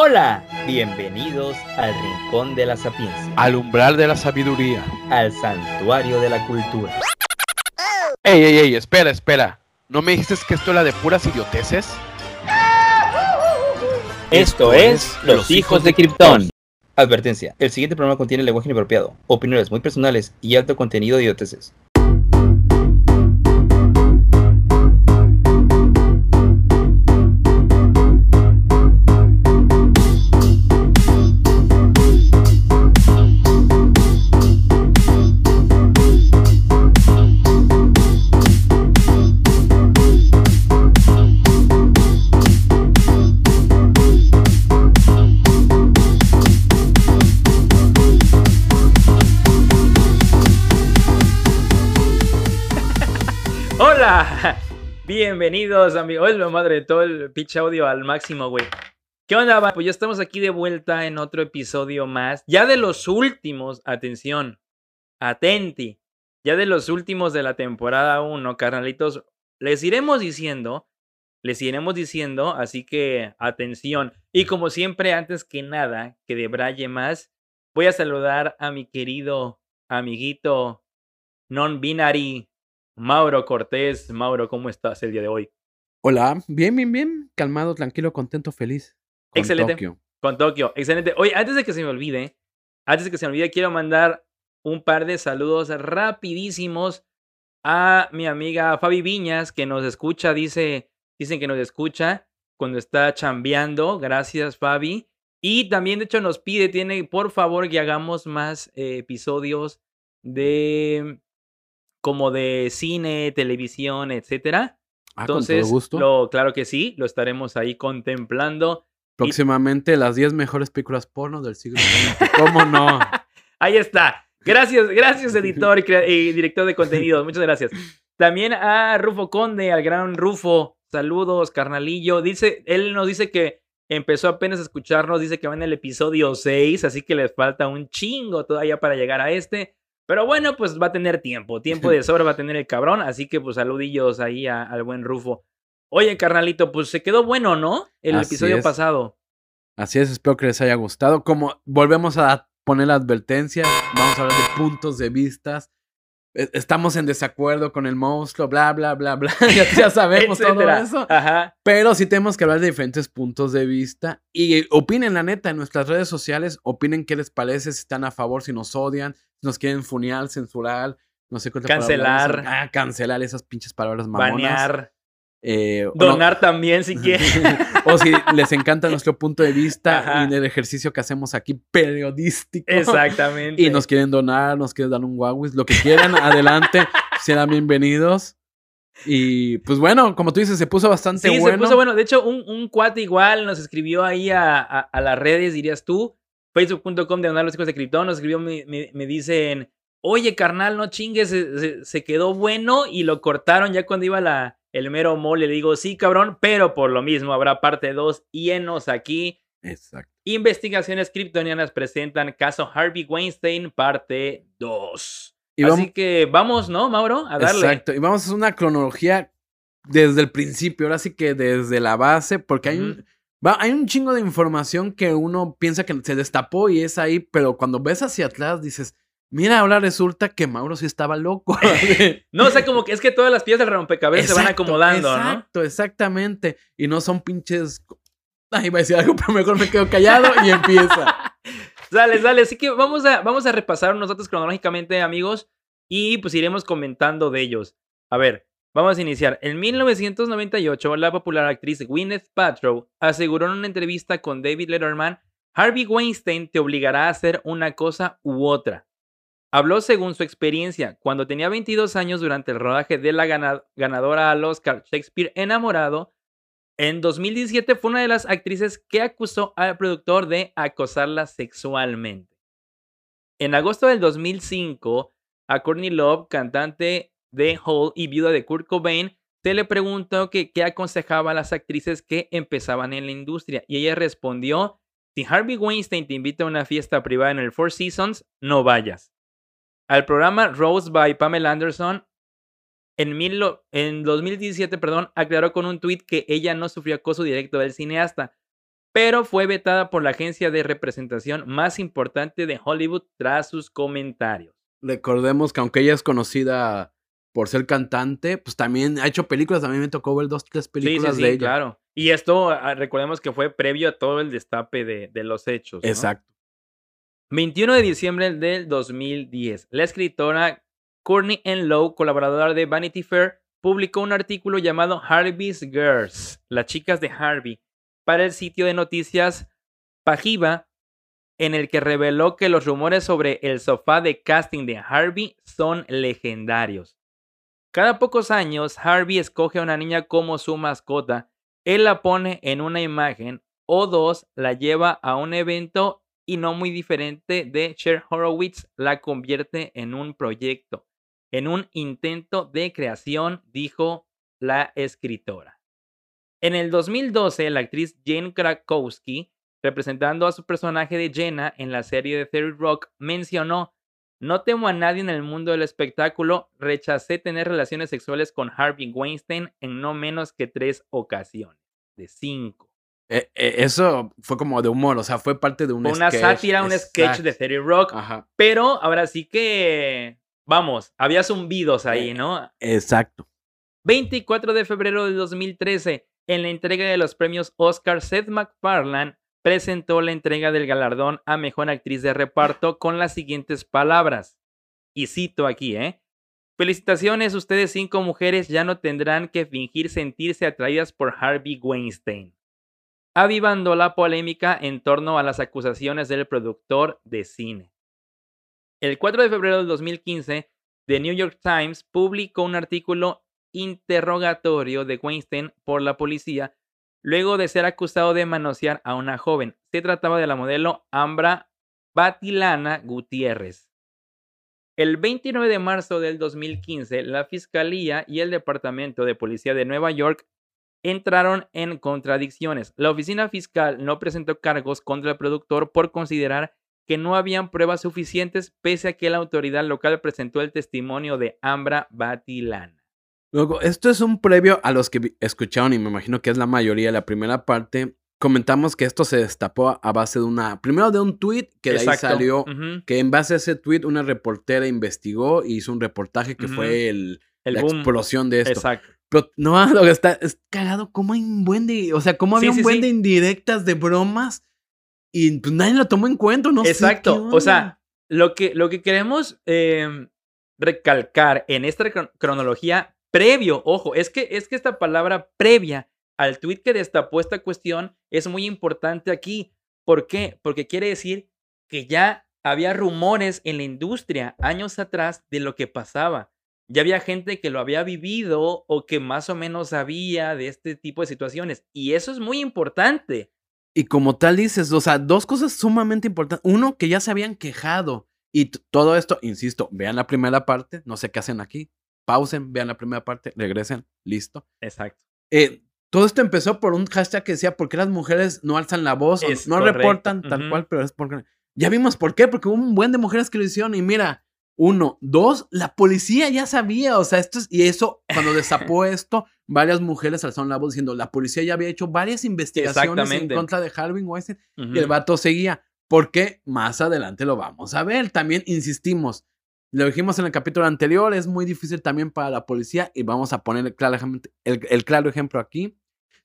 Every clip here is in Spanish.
Hola, bienvenidos al Rincón de la Sapiencia, Al umbral de la sabiduría. al Santuario de la Cultura. Ey, ey, ey, espera, espera. ¿No me dijiste que esto era de puras idioteces? Esto es Los Hijos de Krypton. Advertencia, el siguiente programa contiene lenguaje inapropiado, opiniones muy personales y alto contenido de idioteces. Bienvenidos amigos. Hoy madre, todo el pitch audio al máximo, güey. ¿Qué onda, va? Pues ya estamos aquí de vuelta en otro episodio más. Ya de los últimos, atención, atenti. Ya de los últimos de la temporada 1, carnalitos. Les iremos diciendo, les iremos diciendo, así que atención. Y como siempre, antes que nada, que debraye más, voy a saludar a mi querido amiguito non-binary, Mauro Cortés. Mauro, ¿cómo estás el día de hoy? Hola, bien, bien, bien. Calmado, tranquilo, contento, feliz. Con Excelente. Tokio. Con Tokio, excelente. Oye, antes de que se me olvide, antes de que se me olvide, quiero mandar un par de saludos rapidísimos a mi amiga Fabi Viñas, que nos escucha, dice, dicen que nos escucha cuando está chambeando. Gracias, Fabi. Y también, de hecho, nos pide, tiene, por favor, que hagamos más eh, episodios de como de cine, televisión, etcétera. Ah, con Entonces, todo gusto. lo, claro que sí, lo estaremos ahí contemplando. Próximamente las 10 mejores películas porno del siglo XX. ¿Cómo no? Ahí está. Gracias, gracias, editor y, y director de contenidos. Muchas gracias. También a Rufo Conde, al gran Rufo. Saludos, carnalillo. Dice, él nos dice que empezó apenas a escucharnos, dice que va en el episodio 6, así que les falta un chingo todavía para llegar a este. Pero bueno, pues va a tener tiempo. Tiempo de sobra va a tener el cabrón. Así que pues saludillos ahí a- al buen Rufo. Oye, carnalito, pues se quedó bueno, ¿no? El Así episodio es. pasado. Así es, espero que les haya gustado. Como volvemos a poner la advertencia, vamos a hablar de puntos de vistas. E- Estamos en desacuerdo con el monstruo, bla, bla, bla, bla. ya, ya sabemos todo eso. Ajá. Pero sí tenemos que hablar de diferentes puntos de vista. Y opinen, la neta, en nuestras redes sociales. Opinen qué les parece, si están a favor, si nos odian, si nos quieren funear, censurar, no sé qué otra Cancelar. Ah, cancelar esas pinches palabras mamonas. Banear. Eh, o no- Donar también si quieren. o si les encanta nuestro punto de vista Ajá. y el ejercicio que hacemos aquí periodístico. Exactamente. Y nos quieren donar, nos quieren dar un Huawei, lo que quieran, adelante, serán bienvenidos. Y pues bueno, como tú dices, se puso bastante Sí, bueno. se puso bueno. De hecho, un, un cuate igual nos escribió ahí a, a- a las redes, dirías tú, facebook.com de los hijos de Krypton, nos escribió, me, me- me dicen, oye, carnal, no chingues, se, se- se quedó bueno y lo cortaron ya cuando iba la, el mero mole. Le digo, sí, cabrón, pero por lo mismo habrá parte 2 y enos aquí. Exacto. Investigaciones kryptonianas presentan caso Harvey Weinstein, parte 2. Y Así vamos- que vamos, ¿no, Mauro? A darle. Exacto. Y vamos a hacer una cronología desde el principio, ahora sí que desde la base, porque hay un, va- hay un chingo de información que uno piensa que se destapó y es ahí, pero cuando ves hacia atrás dices, mira, ahora resulta que Mauro sí estaba loco. No, o sea, como que es que todas las piezas del rompecabezas se van Exacto, acomodando, ¿no? Exacto, exactamente. Y no son pinches. Ay, iba a decir algo, pero mejor me quedo callado y empieza. Sale, sale. Así que vamos a, vamos a repasar unos datos cronológicamente, amigos, y pues iremos comentando de ellos. A ver, vamos a iniciar. En 1998, la popular actriz Gwyneth Paltrow aseguró en una entrevista con David Letterman, Harvey Weinstein te obligará a hacer una cosa u otra. Habló según su experiencia, cuando tenía 22 años durante el rodaje de la gana- ganadora al Oscar Shakespeare enamorado, en 2017 fue una de las actrices que acusó al productor de acosarla sexualmente. En agosto del 2005, a Courtney Love, cantante de Hole y viuda de Kurt Cobain, se le preguntó qué aconsejaba a las actrices que empezaban en la industria y ella respondió, si Harvey Weinstein te invita a una fiesta privada en el Four Seasons, no vayas. Al programa Rose by Pamela Anderson, en, mil, en 2017, perdón, aclaró con un tuit que ella no sufrió acoso directo del cineasta. pero fue vetada por la agencia de representación más importante de Hollywood tras sus comentarios. Recordemos que aunque ella es conocida por ser cantante, pues también ha hecho películas. A mí me tocó ver dos, tres películas sí, sí, de sí, ella. claro. Y esto, ah, recordemos que fue previo a todo el destape de, de los hechos. ¿no? Exacto. 21 de diciembre del 2010, la escritora Courtney N. Lowe, colaboradora de Vanity Fair, publicó un artículo llamado Harvey's Girls, las chicas de Harvey, para el sitio de noticias Pajiva, en el que reveló que los rumores sobre el sofá de casting de Harvey son legendarios. Cada pocos años, Harvey escoge a una niña como su mascota, él la pone en una imagen o dos, la lleva a un evento y no muy diferente de Cher Horowitz, la convierte en un proyecto, en un intento de creación, dijo la escritora. En el 2012, la actriz Jane Krakowski, representando a su personaje de Jenna en la serie de Theory Rock, mencionó, no temo a nadie en el mundo del espectáculo, rechacé tener relaciones sexuales con Harvey Weinstein en no menos que tres ocasiones, de cinco. Eh, eh, eso fue como de humor, o sea, fue parte de un una sketch, sátira, un sketch de exacto. Theory Rock, Ajá, pero ahora sí que, vamos, había zumbidos ahí, Eh, ¿no? exacto. 24 de febrero de 2013, en la entrega de los premios Oscar, Seth MacFarlane presentó la entrega del galardón a Mejor Actriz de Reparto con las siguientes palabras. Y cito aquí, ¿eh? Felicitaciones, ustedes cinco mujeres ya no tendrán que fingir sentirse atraídas por Harvey Weinstein. Avivando la polémica en torno a las acusaciones del productor de cine. El 4 de febrero del 2015, The New York Times publicó un artículo interrogatorio de Weinstein por la policía luego de ser acusado de manosear a una joven. Se trataba de la modelo Ambra Batilana Gutiérrez. El 29 de marzo del 2015, la Fiscalía y el Departamento de Policía de Nueva York entraron en contradicciones. La oficina fiscal no presentó cargos contra el productor por considerar que no habían pruebas suficientes pese a que la autoridad local presentó el testimonio de Ambra Batilana. Luego, esto es un previo a los que escucharon, y me imagino que es la mayoría, la primera parte. Comentamos que esto se destapó a base de una. Primero de un tweet que de ahí salió. Que en base a ese tweet, una reportera investigó y hizo un reportaje que fue el, El la boom. explosión de esto. Exacto. Pero no, está es cagado. ¿Cómo hay un buen de. O sea, cómo había Sí, sí, un buen sí. de indirectas, de bromas. Y pues nadie lo tomó en cuenta, no. Exacto. O sea, lo que, lo que queremos em, recalcar en esta cron- cronología previo, ojo, es que, es que esta palabra previa al tweet que destapó esta cuestión es muy importante aquí. ¿Por qué? Porque quiere decir que ya había rumores en la industria años atrás de lo que pasaba. Ya había gente que lo había vivido o que más o menos sabía de este tipo de situaciones. Y eso es muy importante. Y como tal dices, o sea, dos cosas sumamente importantes. Uno, que ya se habían quejado. Y todo esto, insisto, vean la primera parte, no sé qué hacen aquí. Pausen, vean la primera parte, regresen, listo. Exacto. Eh, todo esto empezó por un hashtag que decía, ¿por qué las mujeres no alzan la voz? o no correcto, reportan tal ujú. cual, pero es porque... Ya vimos por qué, porque hubo un buen de mujeres que lo hicieron y mira, uno, dos, la policía ya sabía, o sea, esto es, y eso, cuando destapó esto, varias mujeres alzaron la voz diciendo, la policía ya había hecho varias investigaciones en contra de Harvey Weinstein y el vato seguía. Porque más adelante lo vamos a ver. También insistimos. Lo dijimos en el capítulo anterior. Es muy difícil también para la policía. Y vamos a poner claramente el, el claro ejemplo aquí.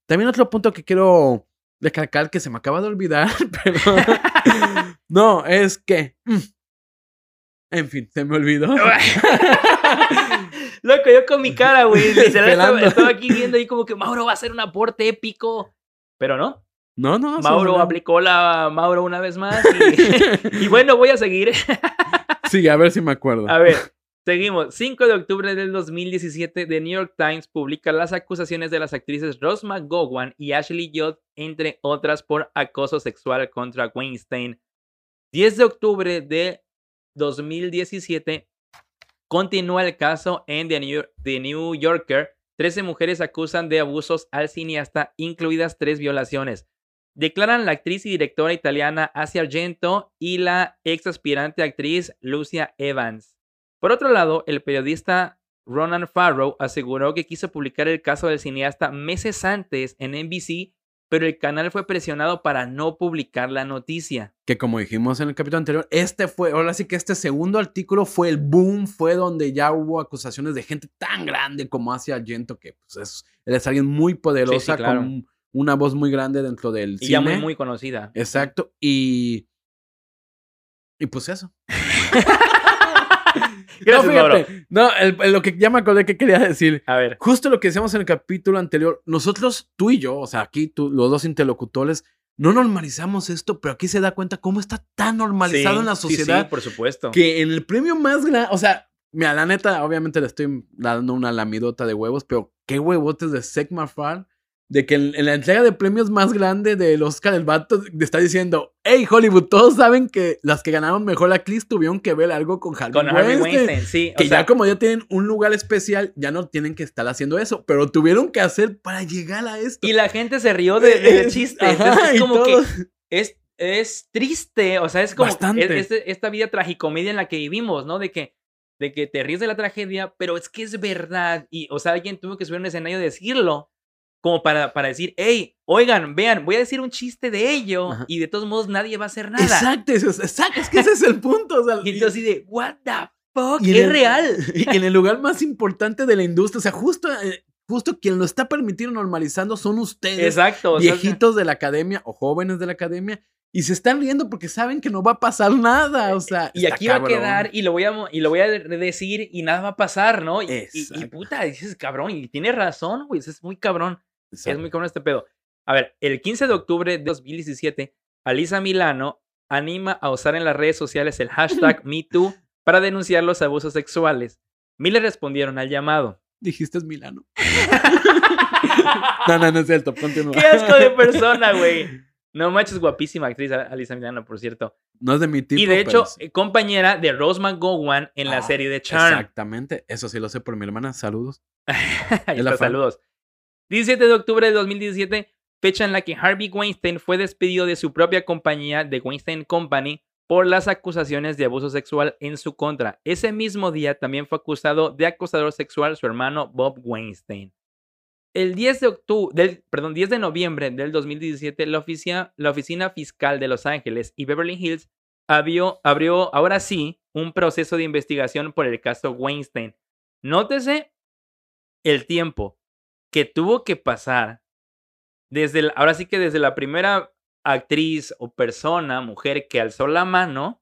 También otro punto que quiero recalcar que se me acaba de olvidar. Pero. no, es que. mm, En fin, se me olvidó. Loco, yo con mi cara, güey. Estaba, aquí viendo ahí como que Mauro va a hacer un aporte épico. Pero no. No, no. Mauro aplicó la Mauro una vez más. Y, y bueno, voy a seguir. Sí, a ver si me acuerdo. A ver, seguimos. 5 de octubre del 2017, The New York Times publica las acusaciones de las actrices Rose McGowan y Ashley Judd, entre otras, por acoso sexual contra Weinstein. 10 de octubre de 2017, continúa el caso en The New, Yorker. 13 mujeres acusan de abusos al cineasta, incluidas tres violaciones. Declaran la actriz y directora italiana Asia Argento y la ex aspirante actriz Lucia Evans. Por otro lado, el periodista Ronan Farrow aseguró que quiso publicar el caso del cineasta meses antes en NBC, pero el canal fue presionado para no publicar la noticia. Que como dijimos en el capítulo anterior, este fue, ahora sí que este segundo artículo fue el boom, fue donde ya hubo acusaciones de gente tan grande como Asia Argento, que pues es, él es alguien muy poderosa, claro. con una voz muy grande dentro del Y cine. ya muy, muy conocida. Exacto, y... Y pues eso. Gracias, no, Mauro. fíjate, no, el- el- lo que ya me acordé que quería decir. A ver. Justo lo que decíamos en el capítulo anterior, nosotros, tú y yo, o sea, aquí tú, los dos interlocutores, no normalizamos esto, pero aquí se da cuenta cómo está tan normalizado Sí, en la sí, sí, sociedad por supuesto. que en el premio más grande, o sea, mira, la neta, obviamente le estoy dando una lamidota de huevos, pero qué huevotes de Seth MacFarlane, de que en, en la entrega de premios más grande del Oscar, el vato está diciendo, hey Hollywood, todos saben que las que ganaron mejor actriz tuvieron que ver algo con Harvey Con Harvey Weinstein". Weinstein, sí. o Que sea, ya como ya tienen un lugar especial, ya no tienen que estar haciendo eso, pero tuvieron que hacer para llegar a esto. Y la gente se rió de- del chiste. Ajá, Entonces, es como que es, es triste, o sea, es como Bastante. es- es- esta vida tragicomedia en la que vivimos, ¿no? De que, de que te ríes de la tragedia, pero es que es verdad. Y, o sea, alguien tuvo que subir a un escenario y decirlo, como para, para decir, hey, oigan, vean, voy a decir un chiste de ello, Ajá. y de todos modos nadie va a hacer nada. Exacto, eso es, exacto, es que ese es el punto. o sea, Y entonces así de, what the fuck, y es el- real. Y en el lugar más importante de la industria, o sea, justo, eh, justo quien lo está permitiendo normalizando son ustedes, Exacto. o sea, viejitos de la academia o jóvenes de la academia, y se están riendo porque saben que no va a pasar nada, o sea. Y aquí va a quedar y lo voy a, y lo voy a de- decir y nada va a pasar, ¿no? Y, y- y, puta, dices cabrón, y tienes razón, güey, es muy cabrón. Es muy cabrón este pedo. A ver, el 15 de octubre de 2017, Alisa Milano anima a usar en las redes sociales el hashtag MeToo para denunciar los abusos sexuales. Miles respondieron al llamado. Dijiste es Milano. no, no, no es cierto, continúa. ¡Qué asco de persona, güey! No manches, guapísima actriz Alisa Milano, por cierto. No es de mi tipo. y de hecho, eh, compañera de Rose McGowan en la Ah, serie de Charm. Exactamente, eso sí lo sé por mi hermana, saludos. Ahí está, saludos. 17 de octubre de 2017, fecha en la que Harvey Weinstein fue despedido de su propia compañía, The Weinstein Company, por las acusaciones de abuso sexual en su contra. Ese mismo día también fue acusado de acosador sexual su hermano Bob Weinstein. El 10 de, octu- del, perdón, 10 de noviembre del 2017, la, oficia- la Oficina Fiscal de Los Ángeles y Beverly Hills abrió, abrió ahora sí un proceso de investigación por el caso Weinstein. Nótese el tiempo que tuvo que pasar desde ahora sí que desde la primera actriz o persona, mujer que alzó la mano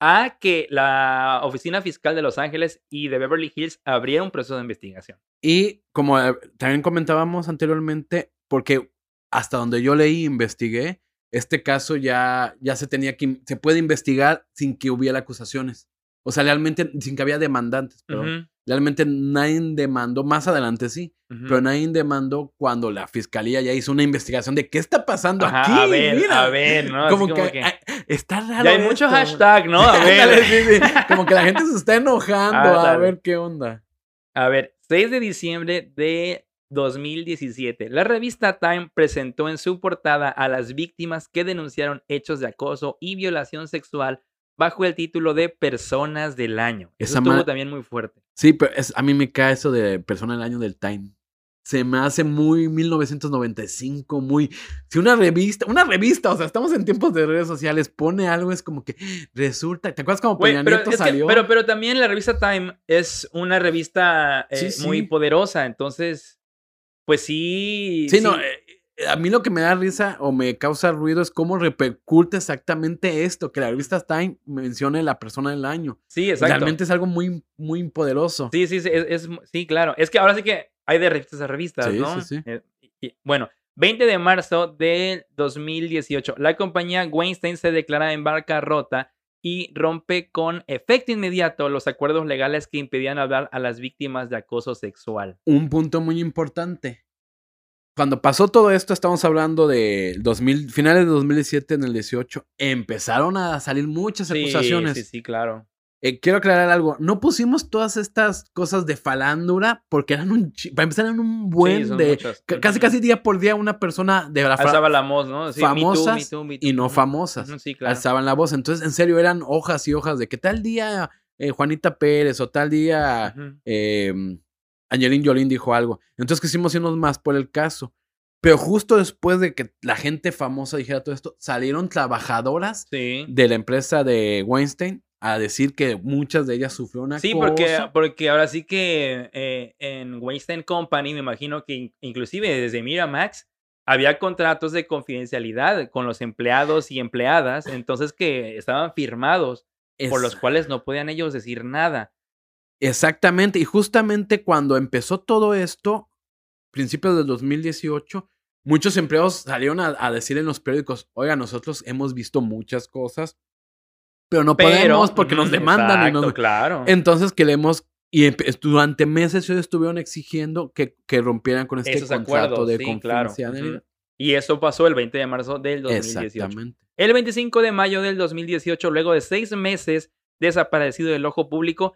a que la oficina fiscal de Los Ángeles y de Beverly Hills abriera un proceso de investigación. Y como eh, también comentábamos anteriormente, porque hasta donde yo leí, investigué, este caso ya, ya se tenía que, se puede investigar sin que hubiera acusaciones. O sea, realmente sin que había demandantes, pero realmente nadie demandó, más adelante sí, pero nadie demandó cuando la fiscalía ya hizo una investigación de qué está pasando Ajá, aquí. a ver, Mira. a ver, ¿no? Como, como que, que- está raro. Ya hay mucho esto. hashtag, ¿no? A ver. Ándale, sí, sí. Como que la gente se está enojando. a Ándale. ver qué onda. A ver, 6 de diciembre de 2017, la revista Time presentó en su portada a las víctimas que denunciaron hechos de acoso y violación sexual bajo el título de Personas del Año. Eso Esa estuvo ma- también muy fuerte. Sí, pero es- a mí me cae eso de persona del año del Time. Se me hace muy 1995, muy... Si una revista, una revista, o sea, estamos en tiempos de redes sociales, pone algo, es como que resulta... ¿Te acuerdas Güey, Peña pero, Nieto que- salió? pero, pero también la revista Time es una revista eh, Sí, sí. muy poderosa, entonces, pues sí. sí, no, eh, a mí lo que me da risa o me causa ruido es cómo repercute exactamente esto, que la revista Time mencione la persona del año. sí, exacto. Realmente es algo muy, muy poderoso. Sí, sí, sí, es, es- sí, claro. Es que ahora sí que hay de revistas a revistas, Sí, ¿no? sí, sí. Eh, y- y- bueno, 20 de marzo del 2018, la compañía Weinstein se declara en bancarrota y rompe con efecto inmediato los acuerdos legales que impedían hablar a las víctimas de acoso sexual. un punto muy importante. Cuando pasó todo esto, estamos hablando de 2000, finales de 2017, en el 18, empezaron a salir muchas acusaciones. Sí, sí, claro. Eh, quiero aclarar algo, no pusimos todas estas cosas de falándula porque eran un, para empezar eran un buen Sí, de, muchas. casi casi día por día una persona de la Alzaba la voz, ¿no? Sí, Me Too, Me famosas Too, Me Too. y no famosas. Sí, claro. alzaban la voz. Entonces, en serio, eran hojas y hojas de que tal día eh, Juanita Pérez o tal día eh, Angelina Jolie dijo algo. Entonces quisimos irnos más por el caso. Pero justo después de que la gente famosa dijera todo esto, salieron trabajadoras Sí. de la empresa de Weinstein a decir que muchas de ellas sufrieron acoso. Sí, porque, porque ahora sí que eh, en Weinstein Company, me imagino que in- inclusive desde Miramax había contratos de confidencialidad con los empleados y empleadas, entonces que estaban firmados, por los Es- cuales no podían ellos decir nada. Exactamente, y justamente cuando empezó todo esto, principios del 2018, muchos empleados salieron a, a decir en los periódicos, oiga, nosotros hemos visto muchas cosas, pero no Pero, podemos porque nos demandan. y exacto, nos... claro. Entonces queremos, y durante meses ellos estuvieron exigiendo que, que rompieran con este Esos contrato acuerdos, de sí, confidencialidad. Y eso pasó el 20 de marzo del 2018. Exactamente. El 25 de mayo del 2018, luego de seis meses desaparecido del ojo público,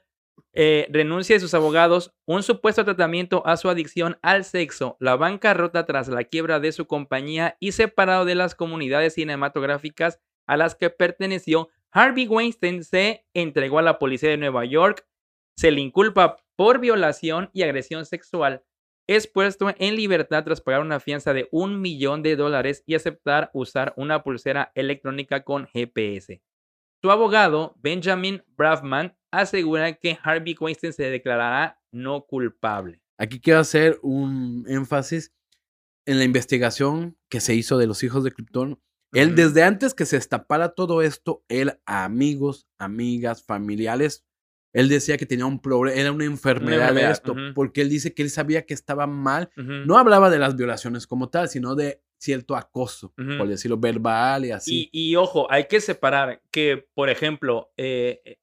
eh, renuncia de sus abogados un supuesto tratamiento a su adicción al sexo, la bancarrota tras la quiebra de su compañía y separado de las comunidades cinematográficas a las que perteneció, Harvey Weinstein se entregó a la policía de Nueva York, se le inculpa por violación y agresión sexual, es puesto en libertad tras pagar una fianza de un millón de dólares y aceptar usar una pulsera electrónica con GPS. Su abogado, Benjamin Bravman, asegura que Harvey Weinstein se declarará no culpable. Aquí quiero hacer un énfasis en la investigación que se hizo de los hijos de Krypton. Él, desde antes que se destapara todo esto, él a amigos, amigas, familiares, él decía que tenía un problema, era una enfermedad, de enfermedad, esto, porque él dice que él sabía que estaba mal. No hablaba de las violaciones como tal, sino de cierto acoso, por decirlo, verbal y así. Y, y ojo, hay que separar que, por ejemplo, eh, eh,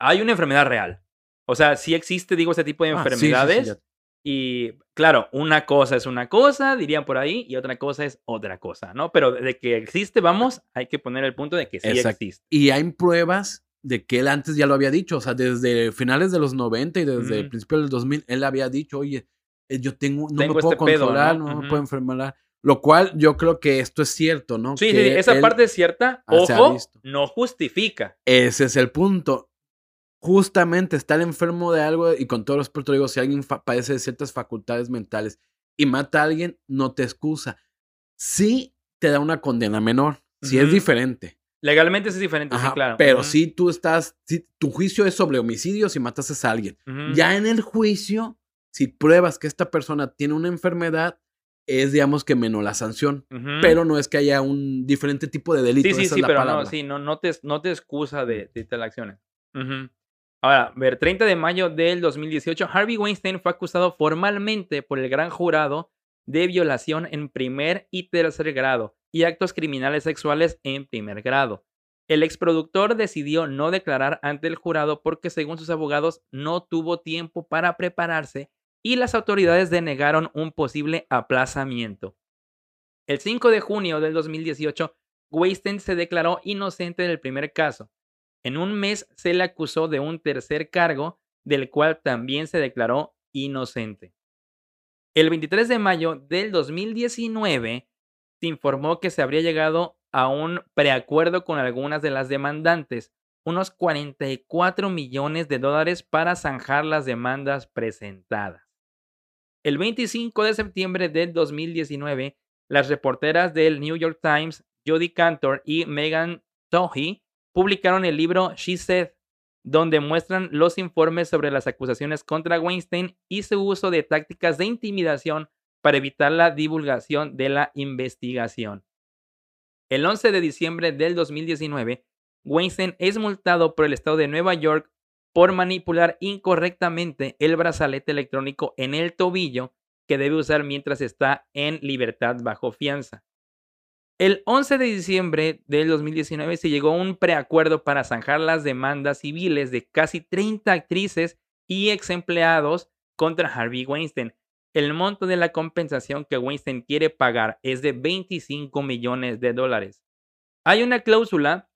hay una enfermedad real. O sea, sí existe, digo, este tipo de Ah, sí, sí, sí, enfermedades. ya. Y claro, una cosa es una cosa, dirían por ahí, y otra cosa es otra cosa, ¿no? Pero de que existe, vamos, hay que poner el punto de que sí Exacto. existe. Y hay pruebas de que él antes ya lo había dicho, o sea, desde finales de los 90 y desde el Ujú. principio del 2000, él había dicho, oye, eh, yo tengo, no Tengo me puedo este pedo, controlar, ¿no? no, me Ujú. puedo enfermar. Lo cual yo creo que esto es cierto, ¿no? Sí, sí, Que sí, esa parte es cierta. ah, Ojo, no justifica. Ese es el punto. Justamente estar enfermo de algo y con todo respeto digo, si alguien padece de ciertas facultades mentales y mata a alguien, no te excusa. Sí te da una condena menor, si es Ujú. diferente. Legalmente sí es diferente, Ajá, sí, claro. Pero si tú estás, si tu juicio es sobre homicidio si matas a alguien. Ya en el juicio, si pruebas que esta persona tiene una enfermedad, es digamos que menos la sanción. Pero no es que haya un diferente tipo de delito. Sí, sí, esa sí, es la pero palabra. no, sí, no, no, te, no te excusa de, de acciones. Ujú. Ahora, ver, 30 de mayo del 2018, Harvey Weinstein fue acusado formalmente por el gran jurado de violación en primer y tercer grado y actos criminales sexuales en primer grado. El exproductor decidió no declarar ante el jurado porque, según sus abogados, no tuvo tiempo para prepararse y las autoridades denegaron un posible aplazamiento. El 5 de junio del 2018, Weinstein se declaró inocente del primer caso. En un mes se le acusó de un tercer cargo, del cual también se declaró inocente. El 23 de mayo del 2019 se informó que se habría llegado a un preacuerdo con algunas de las demandantes, unos 44 millones de dólares para zanjar las demandas presentadas. El 25 de septiembre del 2019, las reporteras del New York Times, Jodie Cantor y Megan Twohy, publicaron el libro She Said, donde muestran los informes sobre las acusaciones contra Weinstein y su uso de tácticas de intimidación para evitar la divulgación de la investigación. El 11 de diciembre del 2019, Weinstein es multado por el estado de Nueva York por manipular incorrectamente el brazalete electrónico en el tobillo que debe usar mientras está en libertad bajo fianza. El 11 de diciembre del 2019 se llegó a un preacuerdo para zanjar las demandas civiles de casi 30 actrices y ex empleados contra Harvey Weinstein. El monto de la compensación que Weinstein quiere pagar es de 25 millones de dólares. Hay una cláusula,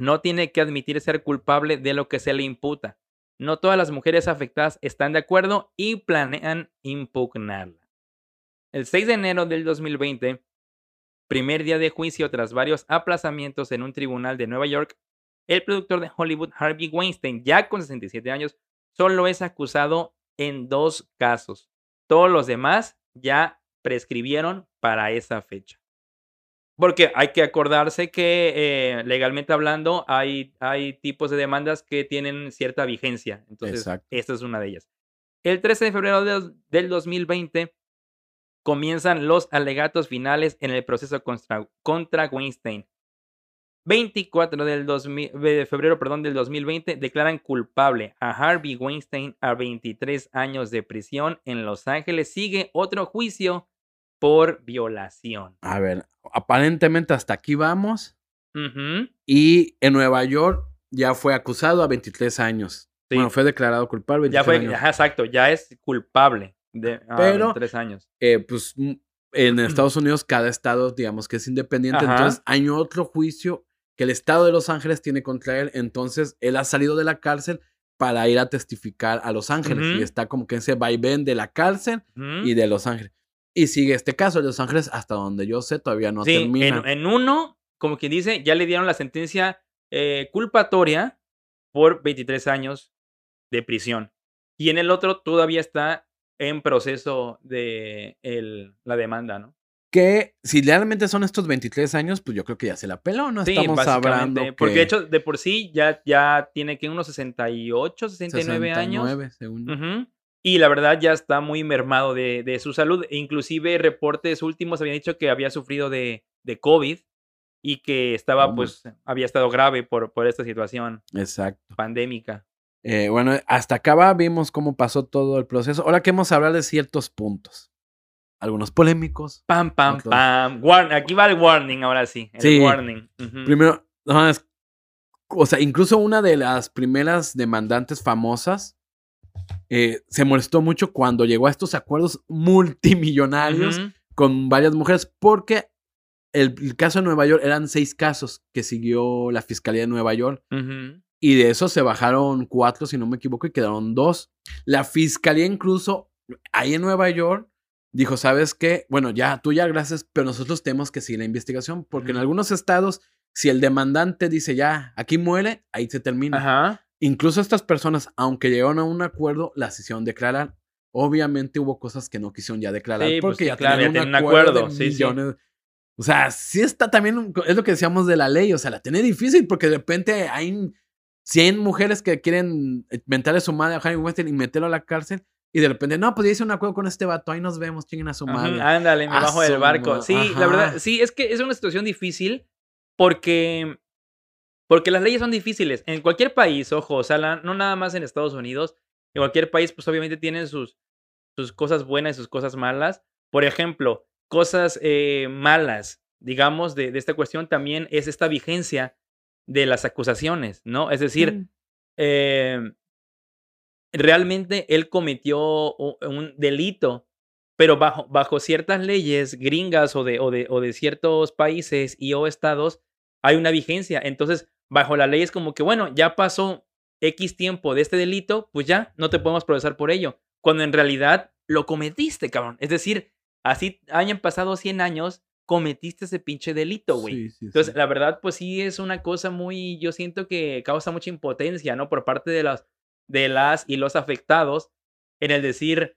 no tiene que admitir ser culpable de lo que se le imputa. No todas las mujeres afectadas están de acuerdo y planean impugnarla. El 6 de enero del 2020, primer día de juicio tras varios aplazamientos en un tribunal de Nueva York, el productor de Hollywood Harvey Weinstein, ya con 67 años, solo es acusado en dos casos. Todos los demás ya prescribieron para esa fecha. Porque hay que acordarse que eh, legalmente hablando hay, hay tipos de demandas que tienen cierta vigencia. Entonces, Exacto. esta es una de ellas. El 13 de febrero del, del 2020 comienzan los alegatos finales en el proceso contra, contra Weinstein. 24 del 2000 de febrero perdón, del 2020 declaran culpable a Harvey Weinstein a 23 años de prisión en Los Ángeles. Sigue otro juicio por violación. A ver, aparentemente hasta aquí vamos. Y en Nueva York ya fue acusado a 23 años. Sí. Bueno, fue declarado culpable. Ya 23 fue, años. exacto, ya es culpable de a Pero- 23 años. Eh, pues mm, en Estados Unidos cada estado, digamos que es independiente. Ajá. Entonces hay otro juicio que el estado de Los Ángeles tiene contra él. Entonces él ha salido de la cárcel para ir a testificar a Los Ángeles. Y está como que ese vaivén de la cárcel y de Los Ángeles. Y sigue este caso de Los Ángeles hasta donde yo sé, todavía no sí, termina. en, en uno, como quien dice, ya le dieron la sentencia eh, culpatoria por 23 años de prisión. Y en el otro todavía está en proceso de el- la demanda, ¿no? Que si realmente son estos 23 años, pues yo creo que ya se la peló, ¿no? Sí, Estamos hablando. Porque que de hecho, de por sí ya, ya tiene que unos 68, 69, años. 69, según yo. Ujú. Y la verdad ya está muy mermado de, de su salud. E Inclusive reportes últimos habían dicho que había sufrido de, de COVID y que estaba, pues, había estado grave por, por esta situación Exacto. pandémica. Eh, bueno, hasta acá va, vimos cómo pasó todo el proceso. Ahora queremos hablar de ciertos puntos. Algunos polémicos. Pam, pam, pam. Warn- aquí va el warning ahora sí. El Sí. warning. Primero, no, es- o sea, incluso una de las primeras demandantes famosas eh, se molestó mucho cuando llegó a estos acuerdos multimillonarios con varias mujeres, porque el, el caso de Nueva York eran seis casos que siguió la Fiscalía de Nueva York. Ujú. Y de esos se bajaron cuatro, si no me equivoco, y quedaron dos. La fiscalía incluso ahí en Nueva York dijo, ¿sabes qué? Bueno, ya, tú ya gracias, pero nosotros tenemos que seguir la investigación, porque en algunos estados, si el demandante dice, ya, aquí muere, ahí se termina. Ajá. Incluso estas personas, aunque llegaron a un acuerdo, las hicieron declarar. Obviamente hubo cosas que no quisieron ya declarar, Sí, pues porque sí, ya claro, tenían ya un acuerdo, acuerdo, de sí. O sea, sí está también, es lo que decíamos de la ley, o sea, la tiene difícil porque de repente hay 100 mujeres que quieren mentarle su madre a Harry Weinstein y meterlo a la cárcel y de repente, no, pues ya hice un acuerdo con este vato, ahí nos vemos, chinguen a su madre. Ándale, me A bajo del barco. Sí, la ajá. verdad, sí, es que es una situación difícil porque, porque las leyes son difíciles. En cualquier país, ojo, o sea, la- no nada más en Estados Unidos, en cualquier país, pues obviamente tienen sus, sus cosas buenas y sus cosas malas. Por ejemplo, cosas eh, malas, digamos, de, de esta cuestión también es esta vigencia de las acusaciones, ¿no? Es decir, Mm. eh, realmente él cometió un delito, pero bajo, bajo ciertas leyes gringas o de, o, de, o de ciertos países y o estados hay una vigencia. Entonces, bajo la ley es como que, bueno, ya pasó X tiempo de este delito, pues ya no te podemos procesar por ello. Cuando en realidad lo cometiste, cabrón. Es decir, así hayan pasado 100 años, cometiste ese pinche delito, güey. Sí, sí, Entonces, sí. la verdad, pues sí es una cosa muy, yo siento que causa mucha impotencia, ¿no? Por parte de las, de las y los afectados en el decir,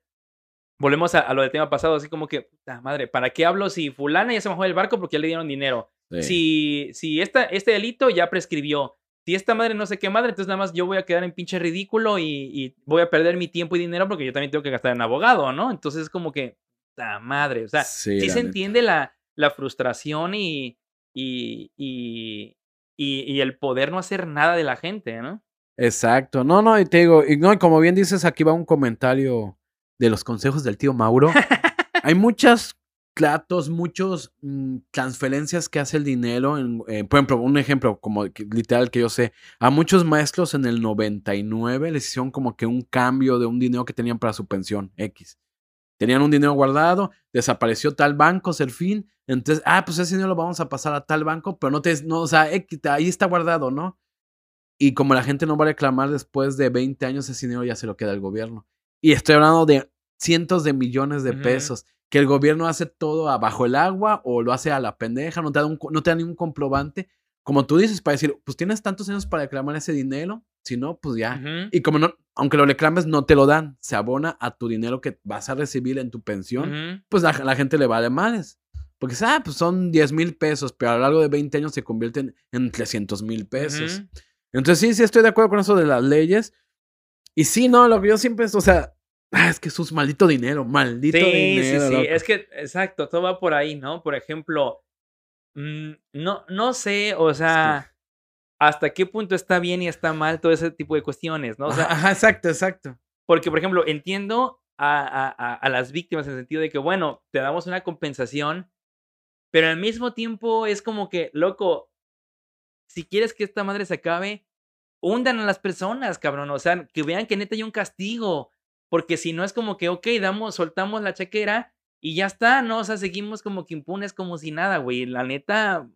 volvemos a, a lo del tema pasado, así como que, puta madre, ¿para qué hablo si fulana ya se bajó del barco porque ya le dieron dinero? Si, si esta, este delito ya prescribió, si esta madre no sé qué madre, entonces nada más yo voy a quedar en pinche ridículo y, y voy a perder mi tiempo y dinero porque yo también tengo que gastar en abogado, ¿no? Entonces es como que, puta madre, o sea, Sí, se neta. entiende la, la frustración y, y, y, y, el poder no hacer nada de la gente, ¿no? Exacto. No, no, y te digo, y no, y como bien dices, aquí va un comentario de los consejos del tío Mauro. Hay muchas tratos, muchos mm, transferencias que hace el dinero. en- eh, por ejemplo, un ejemplo como que- literal que yo sé, a muchos maestros en el 99 les hicieron como que un cambio de un dinero que tenían para su pensión X. Tenían un dinero guardado, desapareció tal banco, fin entonces, ah, pues ese dinero lo vamos a pasar a tal banco, pero no te, no, o sea, X, ahí está guardado, ¿no? Y como la gente no va a reclamar después de 20 años, ese dinero ya se lo queda el gobierno. Y estoy hablando de cientos de millones de pesos, que el gobierno hace todo abajo el agua o lo hace a la pendeja, no te da, un, no te da ningún comprobante. Como tú dices, para decir, pues tienes tantos años para reclamar ese dinero, si no, pues ya. Y como no, aunque lo reclames, no te lo dan. Se abona a tu dinero que vas a recibir en tu pensión. Pues la, la gente le vale males. Porque, ah, pues son 10 mil pesos, pero a lo largo de 20 años se convierten en 300 mil pesos. Entonces, sí, sí, estoy de acuerdo con eso de las leyes. Y sí, no, lo que yo siempre es, o sea, ah, es que eso es maldito dinero, maldito Sí, sí, dinero. sí. loco. Es que, exacto, todo va por ahí, ¿no? Por ejemplo, mm, no, no sé, o sea, hasta qué punto está bien y está mal todo ese tipo de cuestiones, ¿no? O sea, Ajá, exacto, exacto. porque, por ejemplo, entiendo a, a- a- a las víctimas en el sentido de que, bueno, te damos una compensación, pero al mismo tiempo es como que, loco, si quieres que esta madre se acabe, hundan a las personas, cabrón. O sea, que vean que neta hay un castigo. Porque si no es como que, ok, damos, soltamos la chequera y ya está, ¿no? O sea, seguimos como que impunes como si nada, güey. La neta,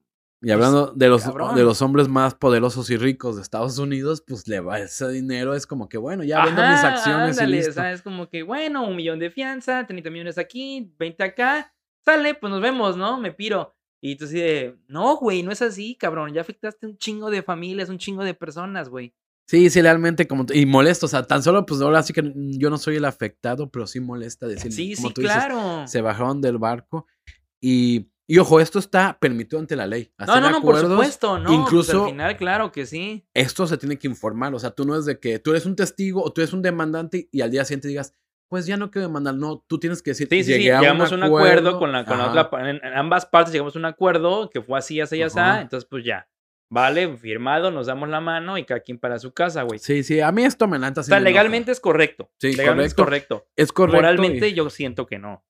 Y hablando de los, cabrón. de los hombres más poderosos y ricos de Estados Unidos, pues le va ese dinero, es como que, bueno, ya vendo mis Ajá, acciones ándale, y listo. sea, es como que, bueno, un millón de fianza, 30 millones aquí, 20 acá, sale, pues nos vemos, ¿no? Me piro. Y tú así de, no, güey, no es así, cabrón, ya afectaste un chingo de familias, un chingo de personas, güey. Sí, sí, realmente, como, y molesto, o sea, tan solo, pues ahora sí que yo no soy el afectado, pero sí molesta decir, Sí, como sí, tú dices, claro. se bajaron del barco. Y, y ojo, esto está permitido ante la ley. No, Hacer no, no, por acuerdos, supuesto, no. pues, incluso- al final, claro que sí. Esto se tiene que informar, o sea, tú no es de que tú eres un testigo o tú eres un demandante y al día siguiente digas, pues ya no quiero demandar, no, tú tienes que decir, Sí, sí, sí. "Llegué a Llegamos a un acuerdo, con, la, con la otra. En, ambas partes llegamos a un acuerdo que fue así, así, así. Entonces, pues ya. Vale, firmado, nos damos la mano y cada quien para su casa, güey. Sí, sí, a mí esto me lanta. o sea, legalmente es correcto. Sí, legalmente es correcto. es correcto. Moralmente y- yo siento que no.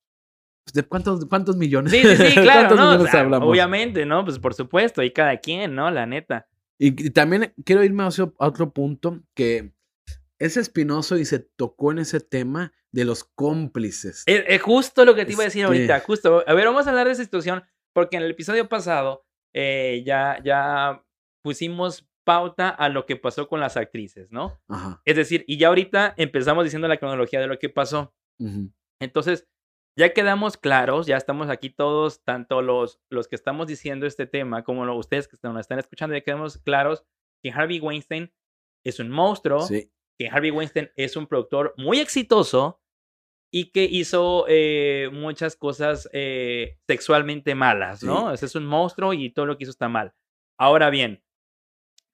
¿De cuántos, cuántos millones? Sí, sí, sí, claro, ¿Cuántos ¿no? O sea, hablamos? obviamente, ¿no? Pues por supuesto, y cada quien, ¿no? La neta. Y, y también quiero irme a otro, a otro punto que es espinoso y se tocó en ese tema de los cómplices. Es, es justo lo que te iba a decir Este- ahorita, justo. A ver, vamos a hablar de esa situación, porque en el episodio pasado eh, ya, ya pusimos pauta a lo que pasó con las actrices, ¿no? Ajá. Es decir, y ya ahorita empezamos diciendo la cronología de lo que pasó. Entonces, ya quedamos claros, ya estamos aquí todos, tanto los, los que estamos diciendo este tema como lo- ustedes que nos están escuchando, ya quedamos claros que Harvey Weinstein es un monstruo, Sí. que Harvey Weinstein es un productor muy exitoso y que hizo eh, muchas cosas eh, sexualmente malas, ¿no? Ese es un monstruo y todo lo que hizo está mal. Ahora bien,